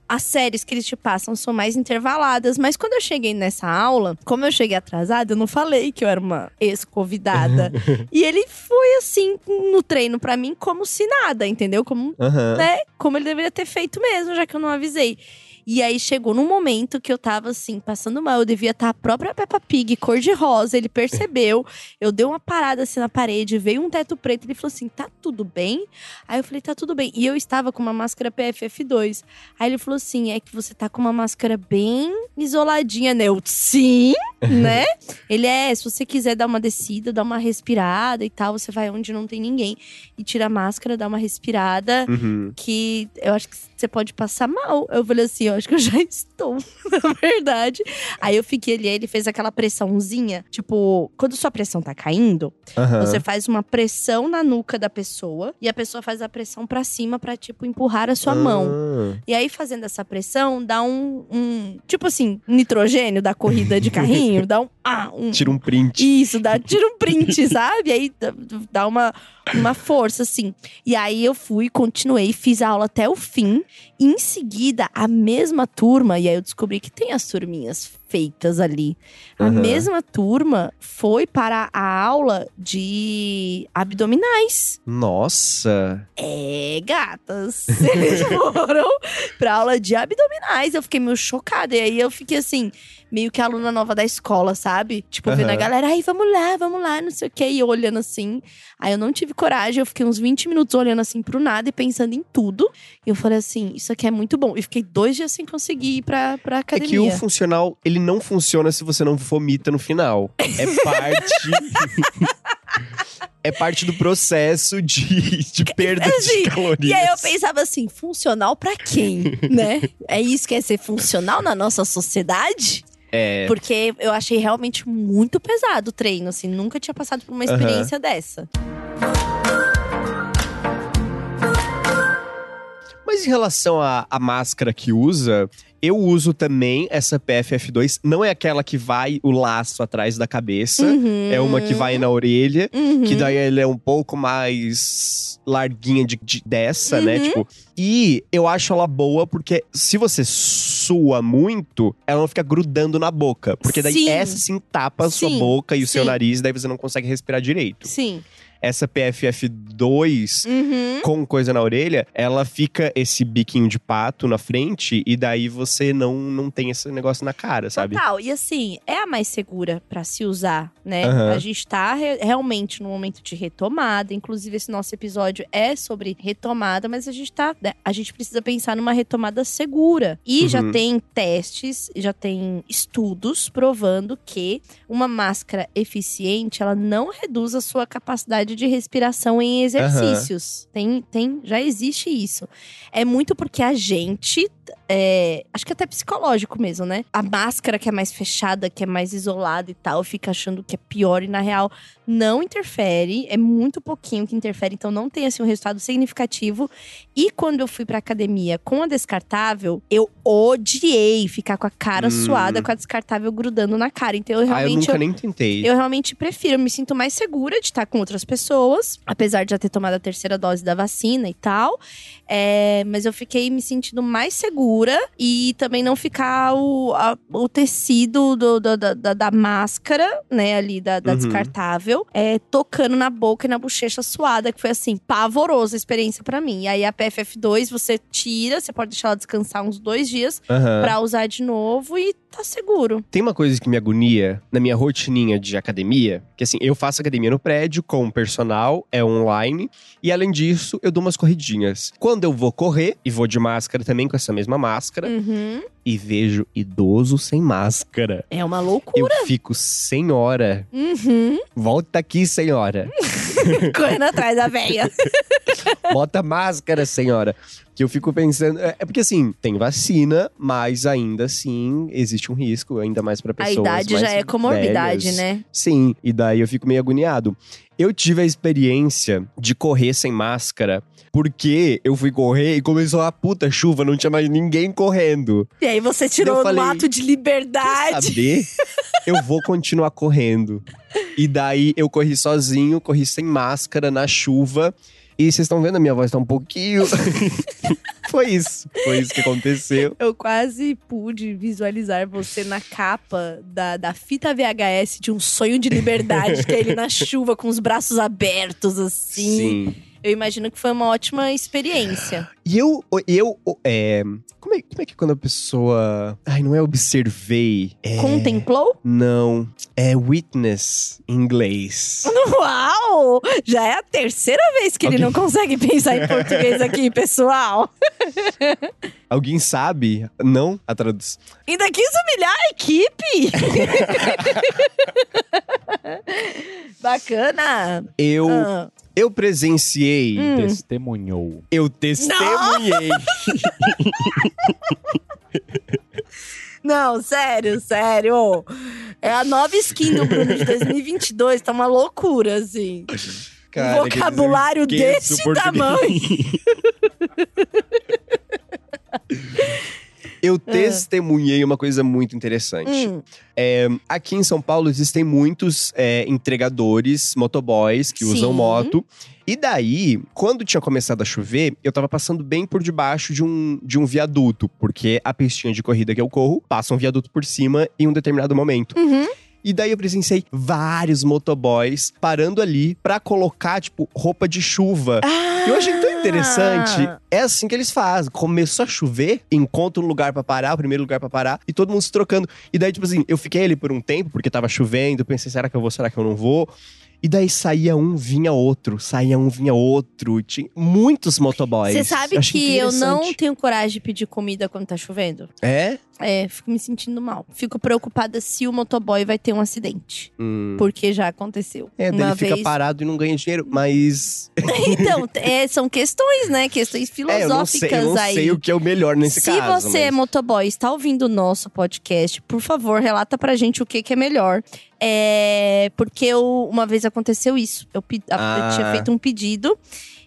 As séries que eles te passam são mais intervaladas, mas quando eu cheguei nessa aula, como eu cheguei atrasada, eu não falei que eu era uma ex-convidada. e ele foi assim no treino pra mim como se nada, entendeu? Como, Aham. né? Como ele deveria ter feito mesmo, já que eu não avisei. E aí chegou num momento que eu tava assim, passando mal. Eu devia estar a própria Peppa Pig, cor de rosa. Ele percebeu. Eu dei uma parada assim na parede, veio um teto preto. Ele falou assim: tá tudo bem? Aí eu falei: tá tudo bem. E eu estava com uma máscara PFF2. Aí ele falou assim: é que você tá com uma máscara bem isoladinha, né? Eu, sim, né? Ele é, se você quiser dar uma descida, dar uma respirada e tal, você vai onde não tem ninguém e tira a máscara, dá uma respirada Uhum. que eu acho que você pode passar mal. Eu falei assim, eu acho que eu já estou, na verdade. Aí eu fiquei ali, ele fez aquela pressãozinha, tipo, quando sua pressão tá caindo, Aham. você faz uma pressão na nuca da pessoa e a pessoa faz a pressão pra cima pra tipo empurrar a sua mão. Ah. E aí, fazendo essa pressão, dá um, um- Tipo assim, nitrogênio da corrida de carrinho, dá um. Ah, um Tira um print. isso, dá, tira um print, sabe? Aí dá- dá uma, uma força, assim. E aí eu fui, continuei, fiz a aula até o fim. E em seguida, a mesma turma, e aí eu descobri que tem as turminhas feitas ali. A mesma turma foi para a aula de abdominais. Nossa. É, gatas. Eles foram pra aula de abdominais. Eu fiquei meio chocada. E aí eu fiquei assim, meio que aluna nova da escola, sabe? Tipo, vendo a Aham. galera, ai, vamos lá, vamos lá, não sei o quê. E olhando assim. Aí eu não tive coragem, eu fiquei uns 20 minutos olhando assim pro nada e pensando em tudo. E eu falei assim, isso aqui é muito bom. E fiquei dois dias sem conseguir ir pra, pra É academia. que o funcional, ele não funciona se você não vomita no final. É parte. é parte do processo de, de perda Assim, de calorias. E aí eu pensava assim, funcional pra quem, né? É isso que é ser funcional na nossa sociedade? É. Porque eu achei realmente muito pesado o treino, assim. Nunca tinha passado por uma experiência dessa. Mas Mas em relação à, à máscara que usa, eu uso também essa PFF2. Não é aquela que vai o laço atrás da cabeça. Uhum. É uma que vai na orelha. Uhum. Que daí ela é um pouco mais larguinha de, de- dessa, né? Uhum. Tipo. E eu acho ela boa porque se você sua muito, ela não fica grudando na boca. Porque daí Sim. essa sim tapa a sua Sim. boca e o seu Sim. nariz, daí você não consegue respirar direito. Sim. Essa PFF2 Uhum. com coisa na orelha, ela fica esse biquinho de pato na frente e daí você não, não tem esse negócio na cara, sabe? Total. E assim, é a mais segura pra se usar, né? Aham. A gente tá re- realmente num momento de retomada. Inclusive, esse nosso episódio é sobre retomada, mas a gente tá. né, A gente precisa pensar numa retomada segura. E já Uhum. tem testes, já tem estudos provando que uma máscara eficiente, ela não reduz a sua capacidade de respiração em exercícios. Tem, tem, já existe isso. É muito porque a gente é, acho que até psicológico mesmo, né? A máscara que é mais fechada, que é mais isolada e tal, fica achando que é pior e na real não interfere, é muito pouquinho que interfere, então não tem assim um resultado significativo. E quando eu fui pra academia com a descartável, eu odiei ficar com a cara Hum. suada com a descartável grudando na cara. Então eu ah, eu realmente nunca eu- nem tentei. eu realmente prefiro, eu me sinto mais segura de estar com outras pessoas, apesar de já ter tomado a terceira dose da vacina e tal. É, mas eu fiquei me sentindo mais segura e também não ficar o, a- o tecido do- do- da, da- máscara, né, ali da, da Uhum. descartável, é, tocando na boca e na bochecha suada, que foi assim, pavorosa a experiência pra mim. E aí a PFF2 você tira, você pode deixar ela descansar uns dois dias Aham. pra usar de novo e tá seguro. Tem uma coisa que me agonia na minha rotininha de academia, que assim, eu faço academia no prédio com personal, é online, e além disso, eu dou umas corridinhas. Quando eu vou correr, e vou de máscara também com essa mesma máscara, Uhum. E vejo idoso sem máscara. É uma loucura. Eu fico, senhora, Uhum. volta aqui, senhora. Correndo atrás da véia. Bota máscara, senhora. Que eu fico pensando. É é porque assim, tem vacina, mas ainda assim existe um risco, ainda mais pra A pessoas. idade mais já é comorbidade, velhas. né? Sim, e daí eu fico meio agoniado. Eu tive a experiência de correr sem máscara, porque eu fui correr e começou a puta chuva, não tinha mais ninguém correndo. E aí você tirou falei, um ato de Quer liberdade. saber? eu vou continuar correndo. E daí eu corri sozinho, corri sem máscara na chuva. E vocês estão vendo, a minha voz tá um pouquinho. Foi isso. Foi isso que aconteceu. Eu quase pude visualizar você na capa da, da fita VHS de um sonho de liberdade, que é ele na chuva com os braços abertos, assim. Sim. Eu imagino que foi uma ótima experiência. E eu, eu, é, como é, como é que quando a pessoa, ai, não é observei, é, Contemplou? não, é witness em inglês. Uau! Já é a terceira vez que ele não consegue pensar em português aqui, pessoal. Alguém sabe? Não a tradução. Ainda quis humilhar a equipe! Bacana! Eu, Ah, eu presenciei, Hum. Testemunhou. eu testemunhei. Não, sério, sério. É a nova skin do Bruno de 2022, tá uma loucura, assim. Cara, um vocabulário desse tamanho. Eu testemunhei uma coisa muito interessante. Hum, É, aqui em São Paulo existem muitos é, entregadores, motoboys que usam Sim. moto. E daí, quando tinha começado a chover, eu tava passando bem por debaixo de um, de um viaduto, porque a pistinha de corrida que eu corro passa um viaduto por cima em um determinado momento. uhum. E daí eu presenciei vários motoboys parando ali pra colocar, tipo, roupa de chuva. Eu achei tão interessante. Ah. É assim que eles fazem. Começou a chover, encontra um lugar pra parar, o primeiro lugar pra parar, e todo mundo se trocando. E daí, tipo assim, eu fiquei ali por um tempo, porque tava chovendo, pensei, será que eu vou, será que eu não vou? E daí saía um, vinha outro, saía um, vinha outro. Tinha muitos motoboys. Você sabe Achei que eu não tenho coragem de pedir comida quando tá chovendo? É? É, fico me sentindo mal. Fico preocupada se o motoboy vai ter um acidente. Hum. Porque já aconteceu. É, daí Uma ele fica vez... parado e não ganha dinheiro, mas. Então, é, são questões, né? Questões É, eu não sei, filosóficas eu não aí. sei o que é o melhor nesse Se caso. você é mas- motoboy e está ouvindo o nosso podcast, por favor, relata pra gente o que, que é melhor. É, porque eu, uma vez aconteceu isso. Eu, pe- a- eu Ah. tinha feito um pedido.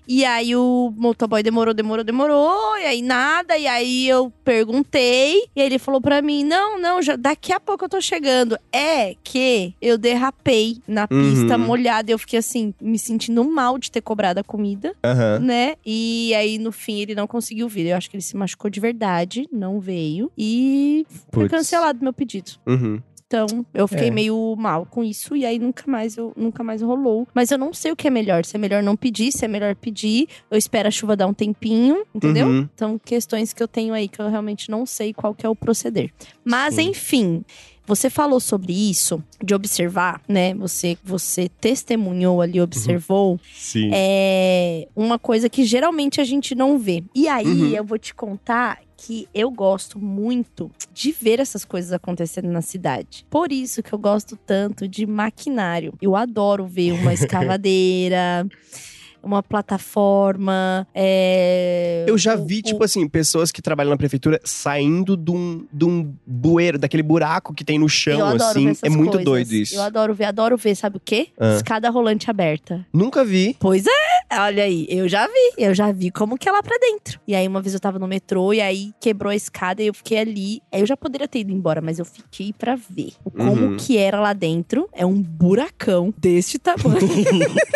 E aí o motoboy demorou, demorou, demorou, e aí nada, e aí eu perguntei, e aí ele falou pra mim: "Não, não, já, daqui a pouco eu tô chegando". É que eu derrapei na pista Uhum. molhada, e eu fiquei assim, me sentindo mal de ter cobrado a comida, Aham. né? E aí no fim ele não conseguiu vir. Eu acho que ele se machucou de verdade, não veio e foi cancelado meu pedido. Uhum. Então, eu fiquei É. meio mal com isso e aí nunca mais eu nunca mais rolou. Mas eu não sei o que é melhor, se é melhor não pedir, se é melhor pedir. Eu espero a chuva dar um tempinho, entendeu? Uhum. Então, questões que eu tenho aí que eu realmente não sei qual que é o proceder. Mas Sim. enfim, você falou sobre isso de observar, né? Você você testemunhou ali, observou. Sim. É uma coisa que geralmente a gente não vê. E aí Uhum. eu vou te contar que eu gosto muito de ver essas coisas acontecendo na cidade. Por isso que eu gosto tanto de maquinário. Eu adoro ver uma escavadeira. Uma plataforma. é, Eu já o- vi, o- tipo assim, pessoas que trabalham na prefeitura saindo de um, de um bueiro, daquele buraco que tem no chão, assim. É muito coisas. doido isso. Eu adoro ver, adoro ver, sabe o quê? Ah. Escada rolante aberta. Nunca vi. Pois é, olha aí, eu já vi, eu já vi como que é lá pra dentro. E aí uma vez eu tava no metrô e aí quebrou a escada e eu fiquei ali. Aí eu já poderia ter ido embora, mas eu fiquei pra ver como Uhum. que era lá dentro. É um buracão deste tamanho.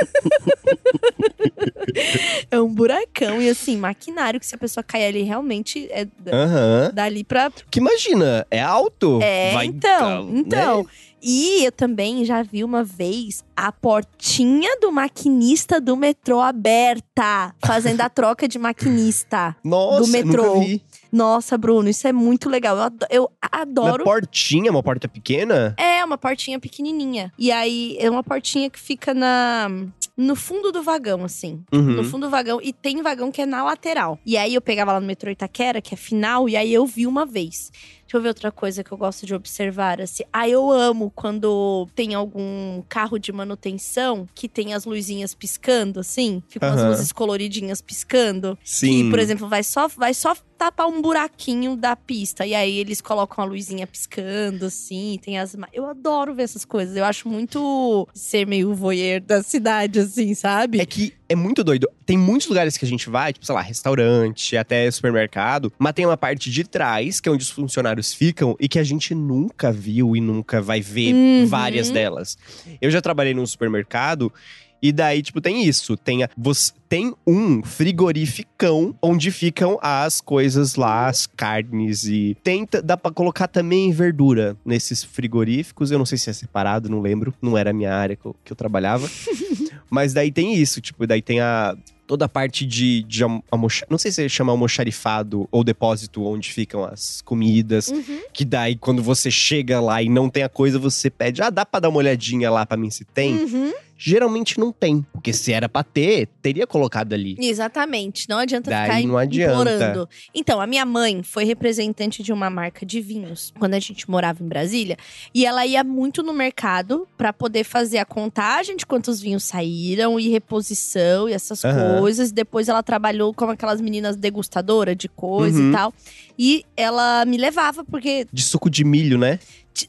é um buracão e assim, maquinário que se a pessoa cair ali realmente é Aham. dali pra Que imagina, é alto. é, Vai, então, né? então. E eu também já vi uma vez a portinha do maquinista do metrô aberta, fazendo a troca de maquinista. Nossa, do metrô. Nossa, Bruno, isso é muito legal. Eu ado- Eu Uma adoro. portinha, uma porta pequena? É, uma portinha pequenininha. E aí, é uma portinha que fica na no fundo do vagão, assim. Uhum. No fundo do vagão. E tem vagão que é na lateral. E aí, eu pegava lá no metrô Itaquera, que é final, e aí eu vi uma vez. Deixa eu ver outra coisa que eu gosto de observar, assim. Ah, eu amo quando tem algum carro de manutenção que tem as luzinhas piscando, assim. Ficam as Aham. luzes coloridinhas piscando. Sim. Que, por exemplo, vai só, vai só tapar um buraquinho da pista. E aí eles colocam a luzinha piscando, assim, tem as. Eu adoro ver essas coisas. Eu acho muito ser meio voyeur da cidade, assim, sabe? É que é muito doido. Tem muitos lugares que a gente vai, tipo, sei lá, restaurante, até supermercado, mas tem uma parte de trás, que é onde os funcionários ficam, e que a gente nunca viu e nunca vai ver Uhum. várias delas. Eu já trabalhei num supermercado. E daí, tipo, tem isso. Tem, a- você, tem um frigorificão onde ficam as coisas lá, as carnes e. Tenta, dá pra colocar também verdura nesses frigoríficos. Eu não sei se é separado, não lembro. Não era a minha área que eu, que eu trabalhava. Mas daí tem isso, tipo, daí tem a. Toda a parte de, de. Não sei se chama almoxarifado ou depósito onde ficam as comidas. Uhum. Que daí, quando você chega lá e não tem a coisa, você pede, ah, dá pra dar uma olhadinha lá pra mim se tem? Uhum. Geralmente não tem. Porque se era pra ter, teria colocado ali. Exatamente. Não adianta Daí ficar não adianta. implorando. Então, a minha mãe foi representante de uma marca de vinhos quando a gente morava em Brasília. E ela ia muito no mercado pra poder fazer a contagem de quantos vinhos saíram e reposição e essas Aham. coisas. Depois ela trabalhou como aquelas meninas degustadoras de coisa Uhum. e tal. E ela me levava porque De suco de milho, né?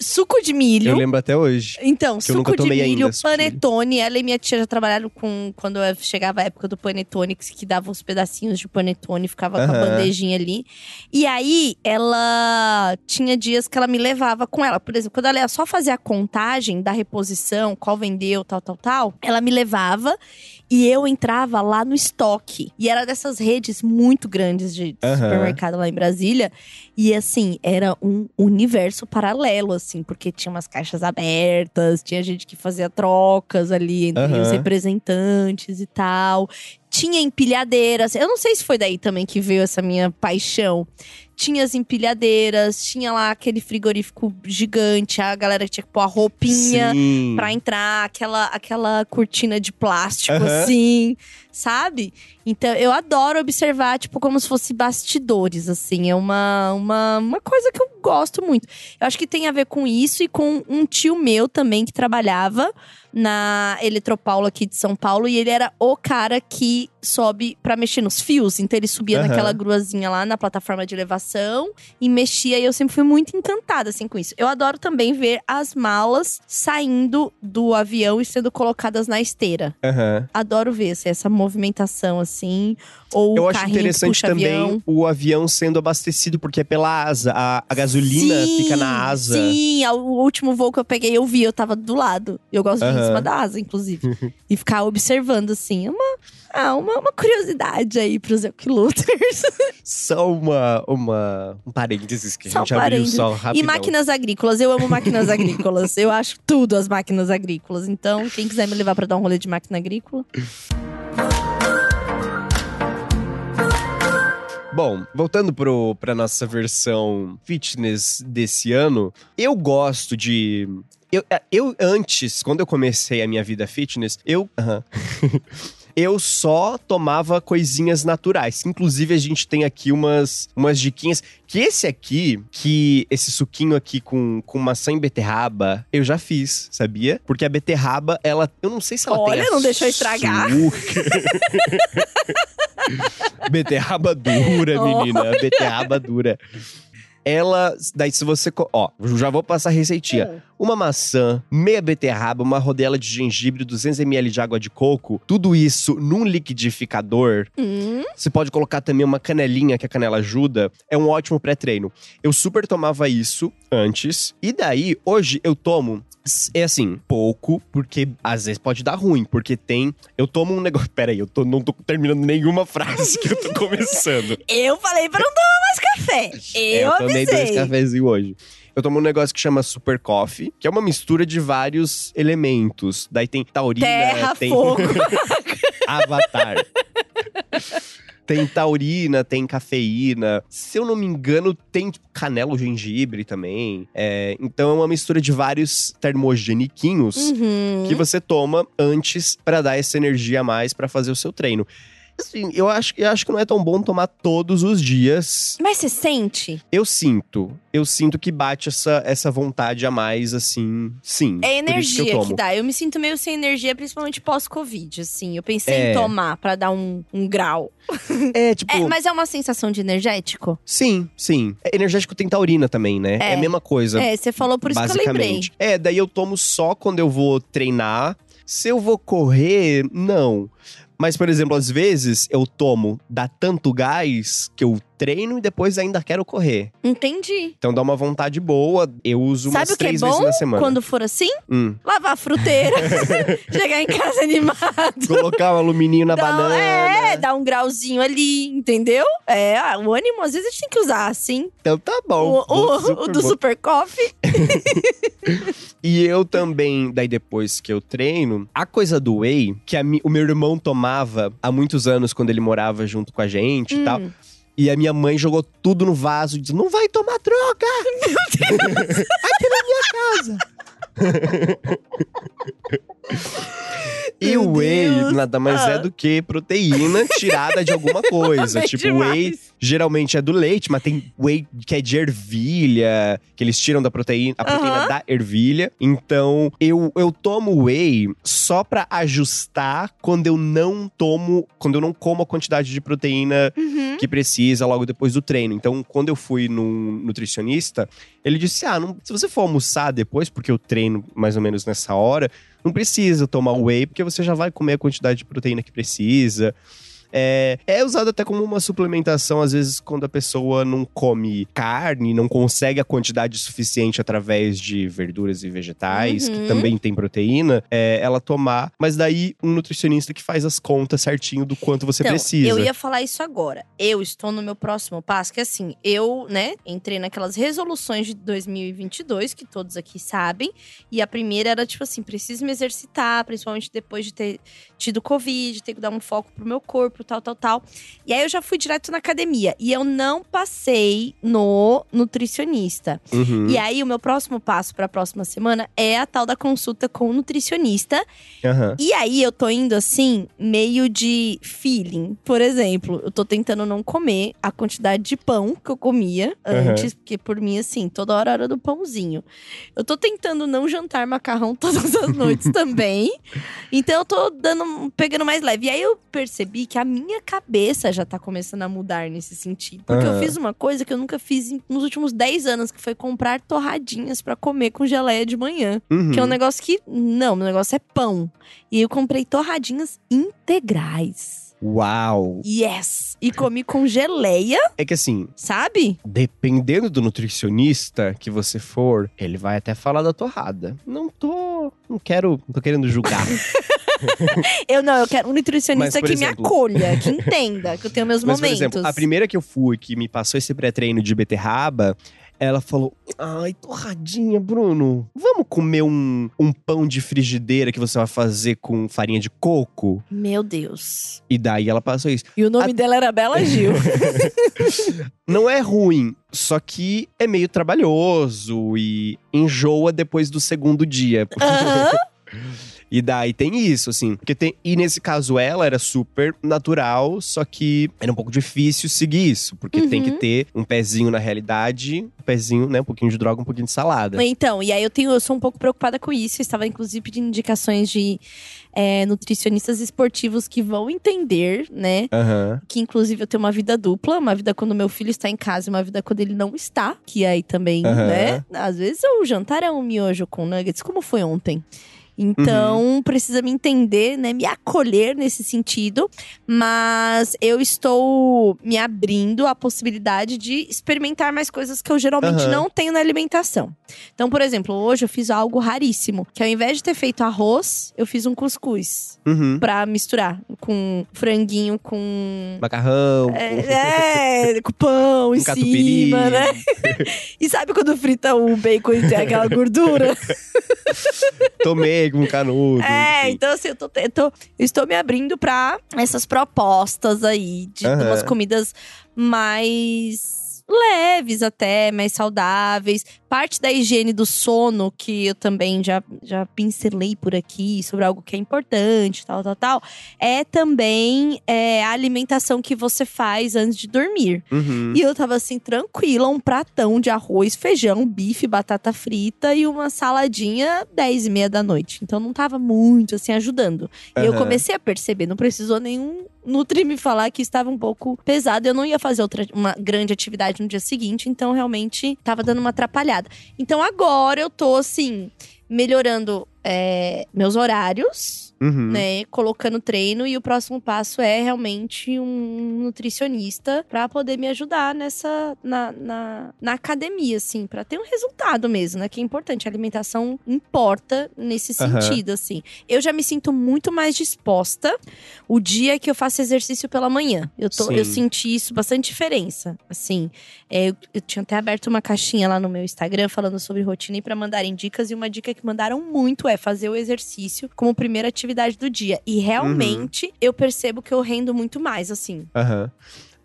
Suco de milho. Eu lembro até hoje. Então, suco de milho, ainda, panetone. Ela e minha tia já trabalharam com. Quando chegava a época do panetone, que, que dava os pedacinhos de panetone, ficava com a bandejinha ali. E aí, ela tinha dias que ela me levava com ela. Por exemplo, quando ela ia só fazer a contagem da reposição, qual vendeu, tal, tal, tal, ela me levava e eu entrava lá no estoque. E era dessas redes muito grandes de Aham. supermercado lá em Brasília. E assim, era um universo paralelo, assim, porque tinha umas caixas abertas, tinha gente que fazia trocas ali entre Aham. os representantes e tal. Tinha empilhadeiras. Eu não sei se foi daí também que veio essa minha paixão. Tinha as empilhadeiras, tinha lá aquele frigorífico gigante, a galera tinha que pôr a roupinha Sim. pra entrar, aquela, aquela cortina de plástico, Aham. assim, sabe? Então, eu adoro observar, tipo, como se fosse bastidores, assim. É uma, uma, uma coisa que eu gosto muito. Eu acho que tem a ver com isso e com um tio meu também que trabalhava na Eletropaula aqui de São Paulo. E ele era o cara que sobe pra mexer nos fios. Então ele subia Aham. naquela gruazinha lá na plataforma de elevação e mexia. E eu sempre fui muito encantada, assim, com isso. Eu adoro também ver as malas saindo do avião e sendo colocadas na esteira. Aham. Adoro ver assim, essa movimentação, assim. Ou Eu o acho interessante também avião. o avião sendo abastecido, porque é pela asa. A, a gasolina Sim, fica na asa. Sim, o último voo que eu peguei, eu vi, eu tava do lado. Eu gosto de ir em cima da asa, inclusive. e ficar observando, assim. Uma, ah, uma, uma curiosidade aí pros equiluters. Só uma, uma, um parênteses que a Só gente um abriu só E rapidão. máquinas agrícolas, eu amo máquinas agrícolas. Eu acho tudo as máquinas agrícolas. Então, quem quiser me levar pra dar um rolê de máquina agrícola. Bom, voltando pro, pra nossa versão fitness desse ano, eu gosto de. Eu, eu antes, quando eu comecei a minha vida fitness, eu. aham. Eu só tomava coisinhas naturais. Inclusive, a gente tem aqui umas, umas diquinhas. Que esse aqui, que esse suquinho aqui com, com maçã e beterraba, eu já fiz, sabia? Porque a beterraba, ela. Eu não sei se ela tem. Olha, não deixou estragar. beterraba dura, menina. Beterraba dura. Ela, daí se você, ó, já vou passar a receitinha. Uma maçã, meia beterraba, uma rodela de gengibre, 200ml de água de coco, tudo isso num liquidificador. Hum, Você pode colocar também uma canelinha, que a canela ajuda. É um ótimo pré-treino. Eu super tomava isso antes. E daí, hoje, eu tomo. É assim, pouco, porque às vezes pode dar ruim, porque tem. Eu tomo um negócio. Pera aí, eu tô, não tô terminando nenhuma frase que eu tô começando. eu falei pra não tomar mais café. É, Eu, eu tomei dois cafezinhos hoje. Eu tomo um negócio que chama Super Coffee, que é uma mistura de vários elementos. Daí tem taurina, Terra, tem fogo. avatar. Tem taurina, tem cafeína. Se eu não me engano, tem tipo, canela ou gengibre também. É, então é uma mistura de vários termogeniquinhos Uhum. que você toma antes pra dar essa energia a mais pra fazer o seu treino. Assim, eu acho, eu acho que não é tão bom tomar todos os dias. Mas você sente? Eu sinto. Eu sinto que bate essa, essa vontade a mais, assim. Sim. É que, energia que, tomo. dá. Eu me sinto meio sem energia, principalmente pós-Covid, assim. Eu pensei É. em tomar pra dar um, um grau. É, tipo. É, mas é uma sensação de energético? Sim, sim. É, Energético tem taurina também, né? É, É. a mesma coisa. É, você falou por isso que eu lembrei. É, daí eu tomo só quando eu vou treinar. Se eu vou correr, não. Mas, por exemplo, às vezes eu tomo, dá tanto gás que eu treino e depois ainda quero correr. Entendi. Então dá uma vontade boa. Eu uso Sabe umas o que é três bom vezes na semana. Quando for assim, Hum. lavar a fruteira, chegar em casa animado. Colocar um alumínio na Dá- banana. É, dar um grauzinho ali, entendeu? É, ah, o ânimo às vezes a gente tem que usar, assim. Então tá bom. o, o- Super o do bom. Super Coffee. E eu também, daí depois que eu treino, a coisa do whey, que a o meu irmão tomava há muitos anos quando ele morava junto com a gente e tal. E a minha mãe jogou tudo no vaso e disse: Não vai tomar droga! Aqui na minha casa! e Meu o whey Deus. nada mais Ah. é do que proteína tirada de alguma coisa. É tipo, whey demais. Geralmente é do leite, mas tem whey que é de ervilha, que eles tiram da proteína, a proteína Aham. da ervilha. Então, eu, eu tomo whey só pra ajustar quando eu não tomo, quando eu não como a quantidade de proteína Uhum. que precisa logo depois do treino. Então, quando eu fui num nutricionista, ele disse: Ah, não- se você for almoçar depois, porque eu treino mais ou menos nessa hora, não precisa tomar whey, porque você já vai comer a quantidade de proteína que precisa. É, é usado até como uma suplementação, às vezes, quando a pessoa não come carne, não consegue a quantidade suficiente através de verduras e vegetais, Uhum. que também tem proteína, é, ela tomar. Mas daí, um nutricionista que faz as contas certinho do quanto você Então, precisa. eu ia falar isso agora. Eu estou no meu próximo passo, que assim, eu, né, entrei naquelas resoluções de 2022, que todos aqui sabem, e a primeira era tipo assim, preciso me exercitar, principalmente depois de ter tido Covid, ter que dar um foco pro meu corpo, tal, tal, tal. E aí eu já fui direto na academia, e eu não passei no nutricionista. Uhum. E aí o meu próximo passo para a próxima semana é a tal da consulta com o nutricionista, Aham. e aí eu tô indo assim, meio de feeling. Por exemplo, eu tô tentando não comer a quantidade de pão que eu comia antes, porque por mim, assim, toda hora era do pãozinho. Eu tô tentando não jantar macarrão todas as noites também. Então eu tô dando, pegando mais leve. E aí eu percebi que a minha cabeça já tá começando a mudar nesse sentido. Porque eu Aham. fiz uma coisa que eu nunca fiz nos últimos 10 anos, que foi comprar torradinhas pra comer com geleia de manhã. Uhum. Que é um negócio que. Não, o negócio é pão. E eu comprei torradinhas integrais. Uau! Yes! E comi com geleia, É que assim, sabe? dependendo do nutricionista que você for, ele vai até falar da torrada. Não tô. Não quero. Não tô querendo julgar. Eu não, eu quero um nutricionista Mas, por que me exemplo- acolha, que entenda, que eu tenho meus Mas, por momentos. exemplo, a primeira que eu fui, que me passou esse pré-treino de beterraba, ela falou: Ai, torradinha, Bruno, vamos comer um, um pão de frigideira que você vai fazer com farinha de coco? Meu Deus. E daí ela passou isso. E o nome A- dela era Bela Gil. Não é ruim, só que é meio trabalhoso e enjoa depois do segundo dia. Aham. E daí tem isso, assim. Porque tem. E nesse caso, ela era super natural, só que era um pouco difícil seguir isso. Porque tem que Uhum. ter um pezinho na realidade, um pezinho, né? Um pouquinho de droga, um pouquinho de salada. Então, e aí eu tenho, eu sou um pouco preocupada com isso. Eu estava, inclusive, pedindo indicações de é, nutricionistas esportivos que vão entender, né? Aham. Que inclusive eu tenho uma vida dupla, uma vida quando meu filho está em casa e uma vida quando ele não está. Que aí também, Aham. né? Às vezes o jantar é um miojo com nuggets, como foi ontem. Então, precisa me entender, né? Me acolher nesse sentido. Mas eu estou me abrindo à possibilidade de experimentar mais coisas que eu geralmente Aham. não tenho na alimentação. Então, por exemplo, hoje eu fiz algo raríssimo. Que ao invés de ter feito arroz, eu fiz um cuscuz. Uhum. Pra misturar com franguinho com Macarrão. é, é, com pão em catupiry. cima, né? E sabe quando frita o bacon e tem aquela gordura? Tomei com canudo. é, enfim. então assim, eu, tô, eu, tô- eu estou me abrindo pra essas propostas aí de, de Aham. umas comidas mais leves até, mais saudáveis. Parte da higiene do sono, que eu também já, já pincelei por aqui, sobre algo que é importante, tal, tal, tal, é também é, a alimentação que você faz antes de dormir. Uhum. E eu tava assim, tranquila, um pratão de arroz, feijão, bife, batata frita e uma saladinha 10 e meia da noite. Então não tava muito assim ajudando. E eu comecei a perceber, não precisou nenhum Nutri me falar que estava um pouco pesado. Eu não ia fazer outra, uma grande atividade no dia seguinte, então realmente tava dando uma atrapalhada. Então agora eu tô assim, melhorando é, meus horários Uhum. né, colocando treino e o próximo passo é realmente um nutricionista pra poder me ajudar nessa na, na, na academia, assim, pra ter um resultado mesmo, né? Que é importante, a alimentação importa nesse sentido, assim. Eu já me sinto muito mais disposta o dia que eu faço exercício pela manhã. Eu tô, eu Sim. senti isso bastante diferença, assim. É, eu, eu tinha até aberto uma caixinha lá no meu Instagram falando sobre rotina e pra mandarem dicas e uma dica que mandaram muito é fazer o exercício como primeira atividade do dia. E realmente eu percebo que eu rendo muito mais, assim. Aham.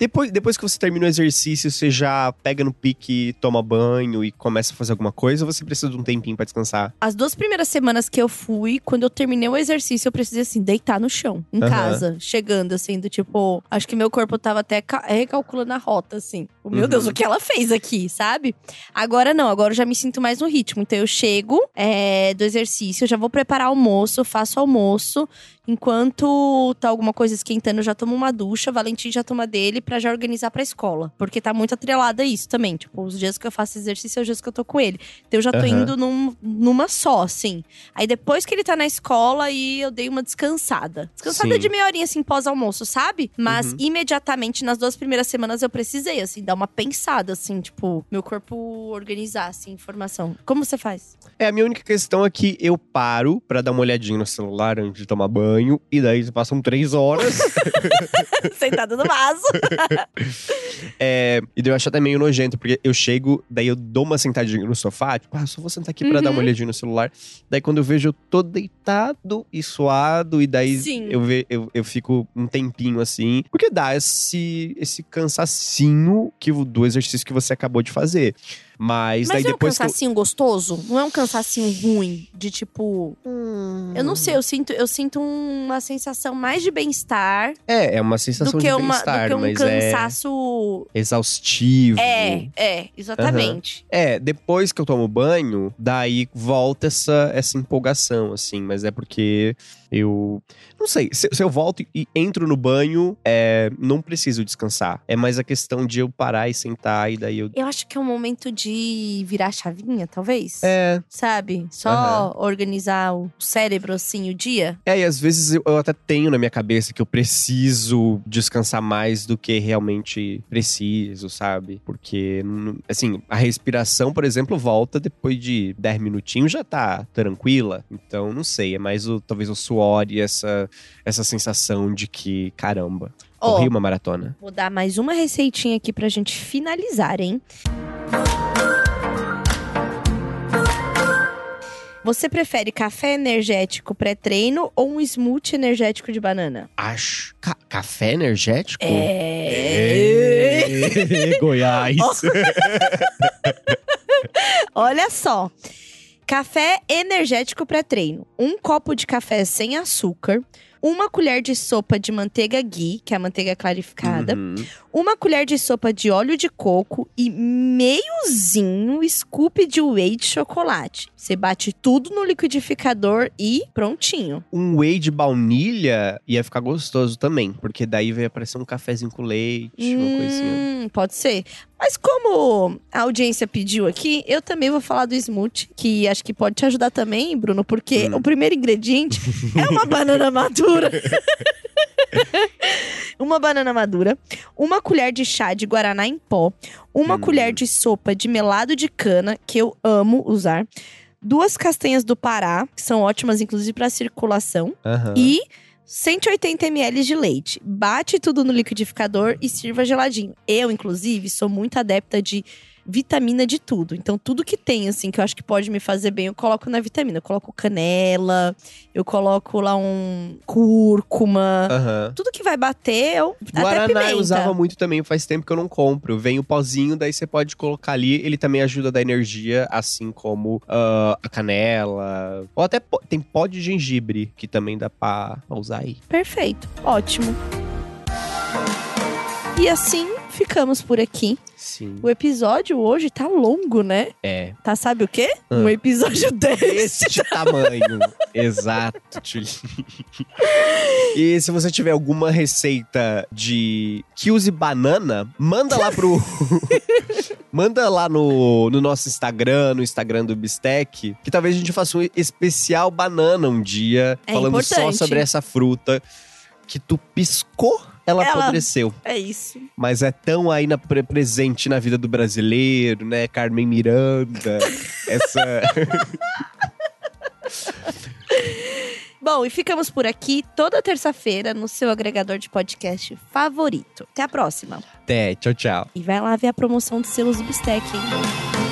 Depois, depois que você termina o exercício, você já pega no pique, toma banho e começa a fazer alguma coisa ou você precisa de um tempinho pra descansar? As duas primeiras semanas que eu fui, quando eu terminei o exercício, eu precisei, assim, deitar no chão, em Aham. casa, chegando, assim, do tipo. Acho que meu corpo tava até ca- recalculando a rota, assim. O Meu Uhum. Deus, o que ela fez aqui, sabe? Agora não, agora eu já me sinto mais no ritmo. Então eu chego é, do exercício, eu já vou preparar almoço, faço almoço. Enquanto tá alguma coisa esquentando, eu já tomo uma ducha, Valentim já toma dele pra já organizar pra escola. Porque tá muito atrelada a isso também. Tipo, os dias que eu faço exercício é os dias que eu tô com ele. Então eu já tô Aham. indo num- numa só, assim. Aí depois que ele tá na escola, aí eu dei uma descansada. Descansada Sim. de meia horinha, assim, pós-almoço, sabe? Mas Uhum. imediatamente, nas duas primeiras semanas, eu precisei, assim, dar uma pensada, assim, tipo, meu corpo organizar, assim, informação. Como você faz? É, a minha única questão é que eu paro pra dar uma olhadinha no celular antes de tomar banho, e daí passam três horas. Sentado no vaso. é, e daí eu acho até meio nojento, porque eu chego, daí eu dou uma sentadinha no sofá, tipo, ah, só vou sentar aqui pra dar uma Uhum. olhadinha no celular. Daí quando eu vejo, eu tô deitado e suado, e daí Sim. eu, ve, eu, eu fico um tempinho assim. Porque dá esse, esse cansacinho que, do exercício que você acabou de fazer. Mas, Mas daí não é um depois que eu- cansacinho gostoso? Não é um cansacinho ruim? De tipo. Eu não sei, eu sinto, eu sinto uma sensação mais de bem-estar É, é uma sensação do que, de uma, do bem-estar, que um mas é... cansaço muito. Exaustivo. É, é, exatamente. É, depois que eu tomo banho, daí volta essa, essa empolgação, assim. Mas é porque eu. Não sei, se, se eu volto e entro no banho, é, não preciso descansar. É mais a questão de eu parar e sentar e daí eu. Eu acho que é um momento de virar a chavinha, talvez. É, Sabe? Só organizar o cérebro assim o dia. É, e às vezes eu, eu até tenho na minha cabeça que eu preciso descansar mais do que realmente preciso, sabe? Porque, assim, a respiração, por exemplo, volta depois de 10 minutinhos já tá tranquila. Então, não sei, é mais o, talvez o suor e essa, essa sensação de que, caramba, Ó, corri uma maratona. Vou dar mais uma receitinha aqui pra gente finalizar, hein? Você prefere café energético pré-treino ou um smoothie energético de banana? Acho. Ca- café energético? É. É, Goiás. Olha só. Café energético pré-treino. Um copo de café sem açúcar. Uma colher de sopa de manteiga ghee, que é a manteiga clarificada. Uhum. Uma colher de sopa de óleo de coco e meiozinho scoop de whey de chocolate. Você bate tudo no liquidificador e prontinho. Um whey de baunilha ia ficar gostoso também, porque daí vai aparecer um cafezinho com leite, uma coisinha. Hum, pode ser. Mas como a audiência pediu aqui, eu também vou falar do smoothie, que acho que pode te ajudar também, Bruno, porque Hum. o primeiro ingrediente é uma banana madura. uma banana madura, uma colher de chá de guaraná em pó, uma Hum. colher de sopa de melado de cana, que eu amo usar, duas castanhas do Pará, que são ótimas inclusive para circulação, Aham. e 180 ml de leite. Bate tudo no liquidificador e sirva geladinho. Eu, inclusive, sou muito adepta de vitamina de tudo. Então, tudo que tem, assim, que eu acho que pode me fazer bem, eu coloco na vitamina. Eu coloco canela, eu coloco lá um cúrcuma. Aham. Tudo que vai bater, eu até Guaraná pimenta. eu usava muito também, faz tempo que eu não compro. Vem o pozinho, daí você pode colocar ali, ele também ajuda a dar energia, assim como ah, a canela. Ou até pó- tem pó de gengibre, que também dá pra, pra usar aí. Perfeito. Ótimo. E assim ficamos por aqui. Sim. O episódio hoje tá longo, né? É. Tá, sabe o quê? Ah. Um episódio desse. Este tamanho. Exato. E se você tiver alguma receita de que use banana, manda lá pro. manda lá no, no nosso Instagram, no Instagram do Bistec, que talvez a gente faça um especial banana um dia, É falando só importante. sobre essa fruta que tu piscou. Ela, Ela- apodreceu. É isso. Mas é tão pre- presente na vida do brasileiro, né? Carmen Miranda. essa. Bom, e ficamos por aqui toda terça-feira no seu agregador de podcast favorito. Até a próxima. Até, tchau, tchau. E vai lá ver a promoção dos selos do Bistec, hein?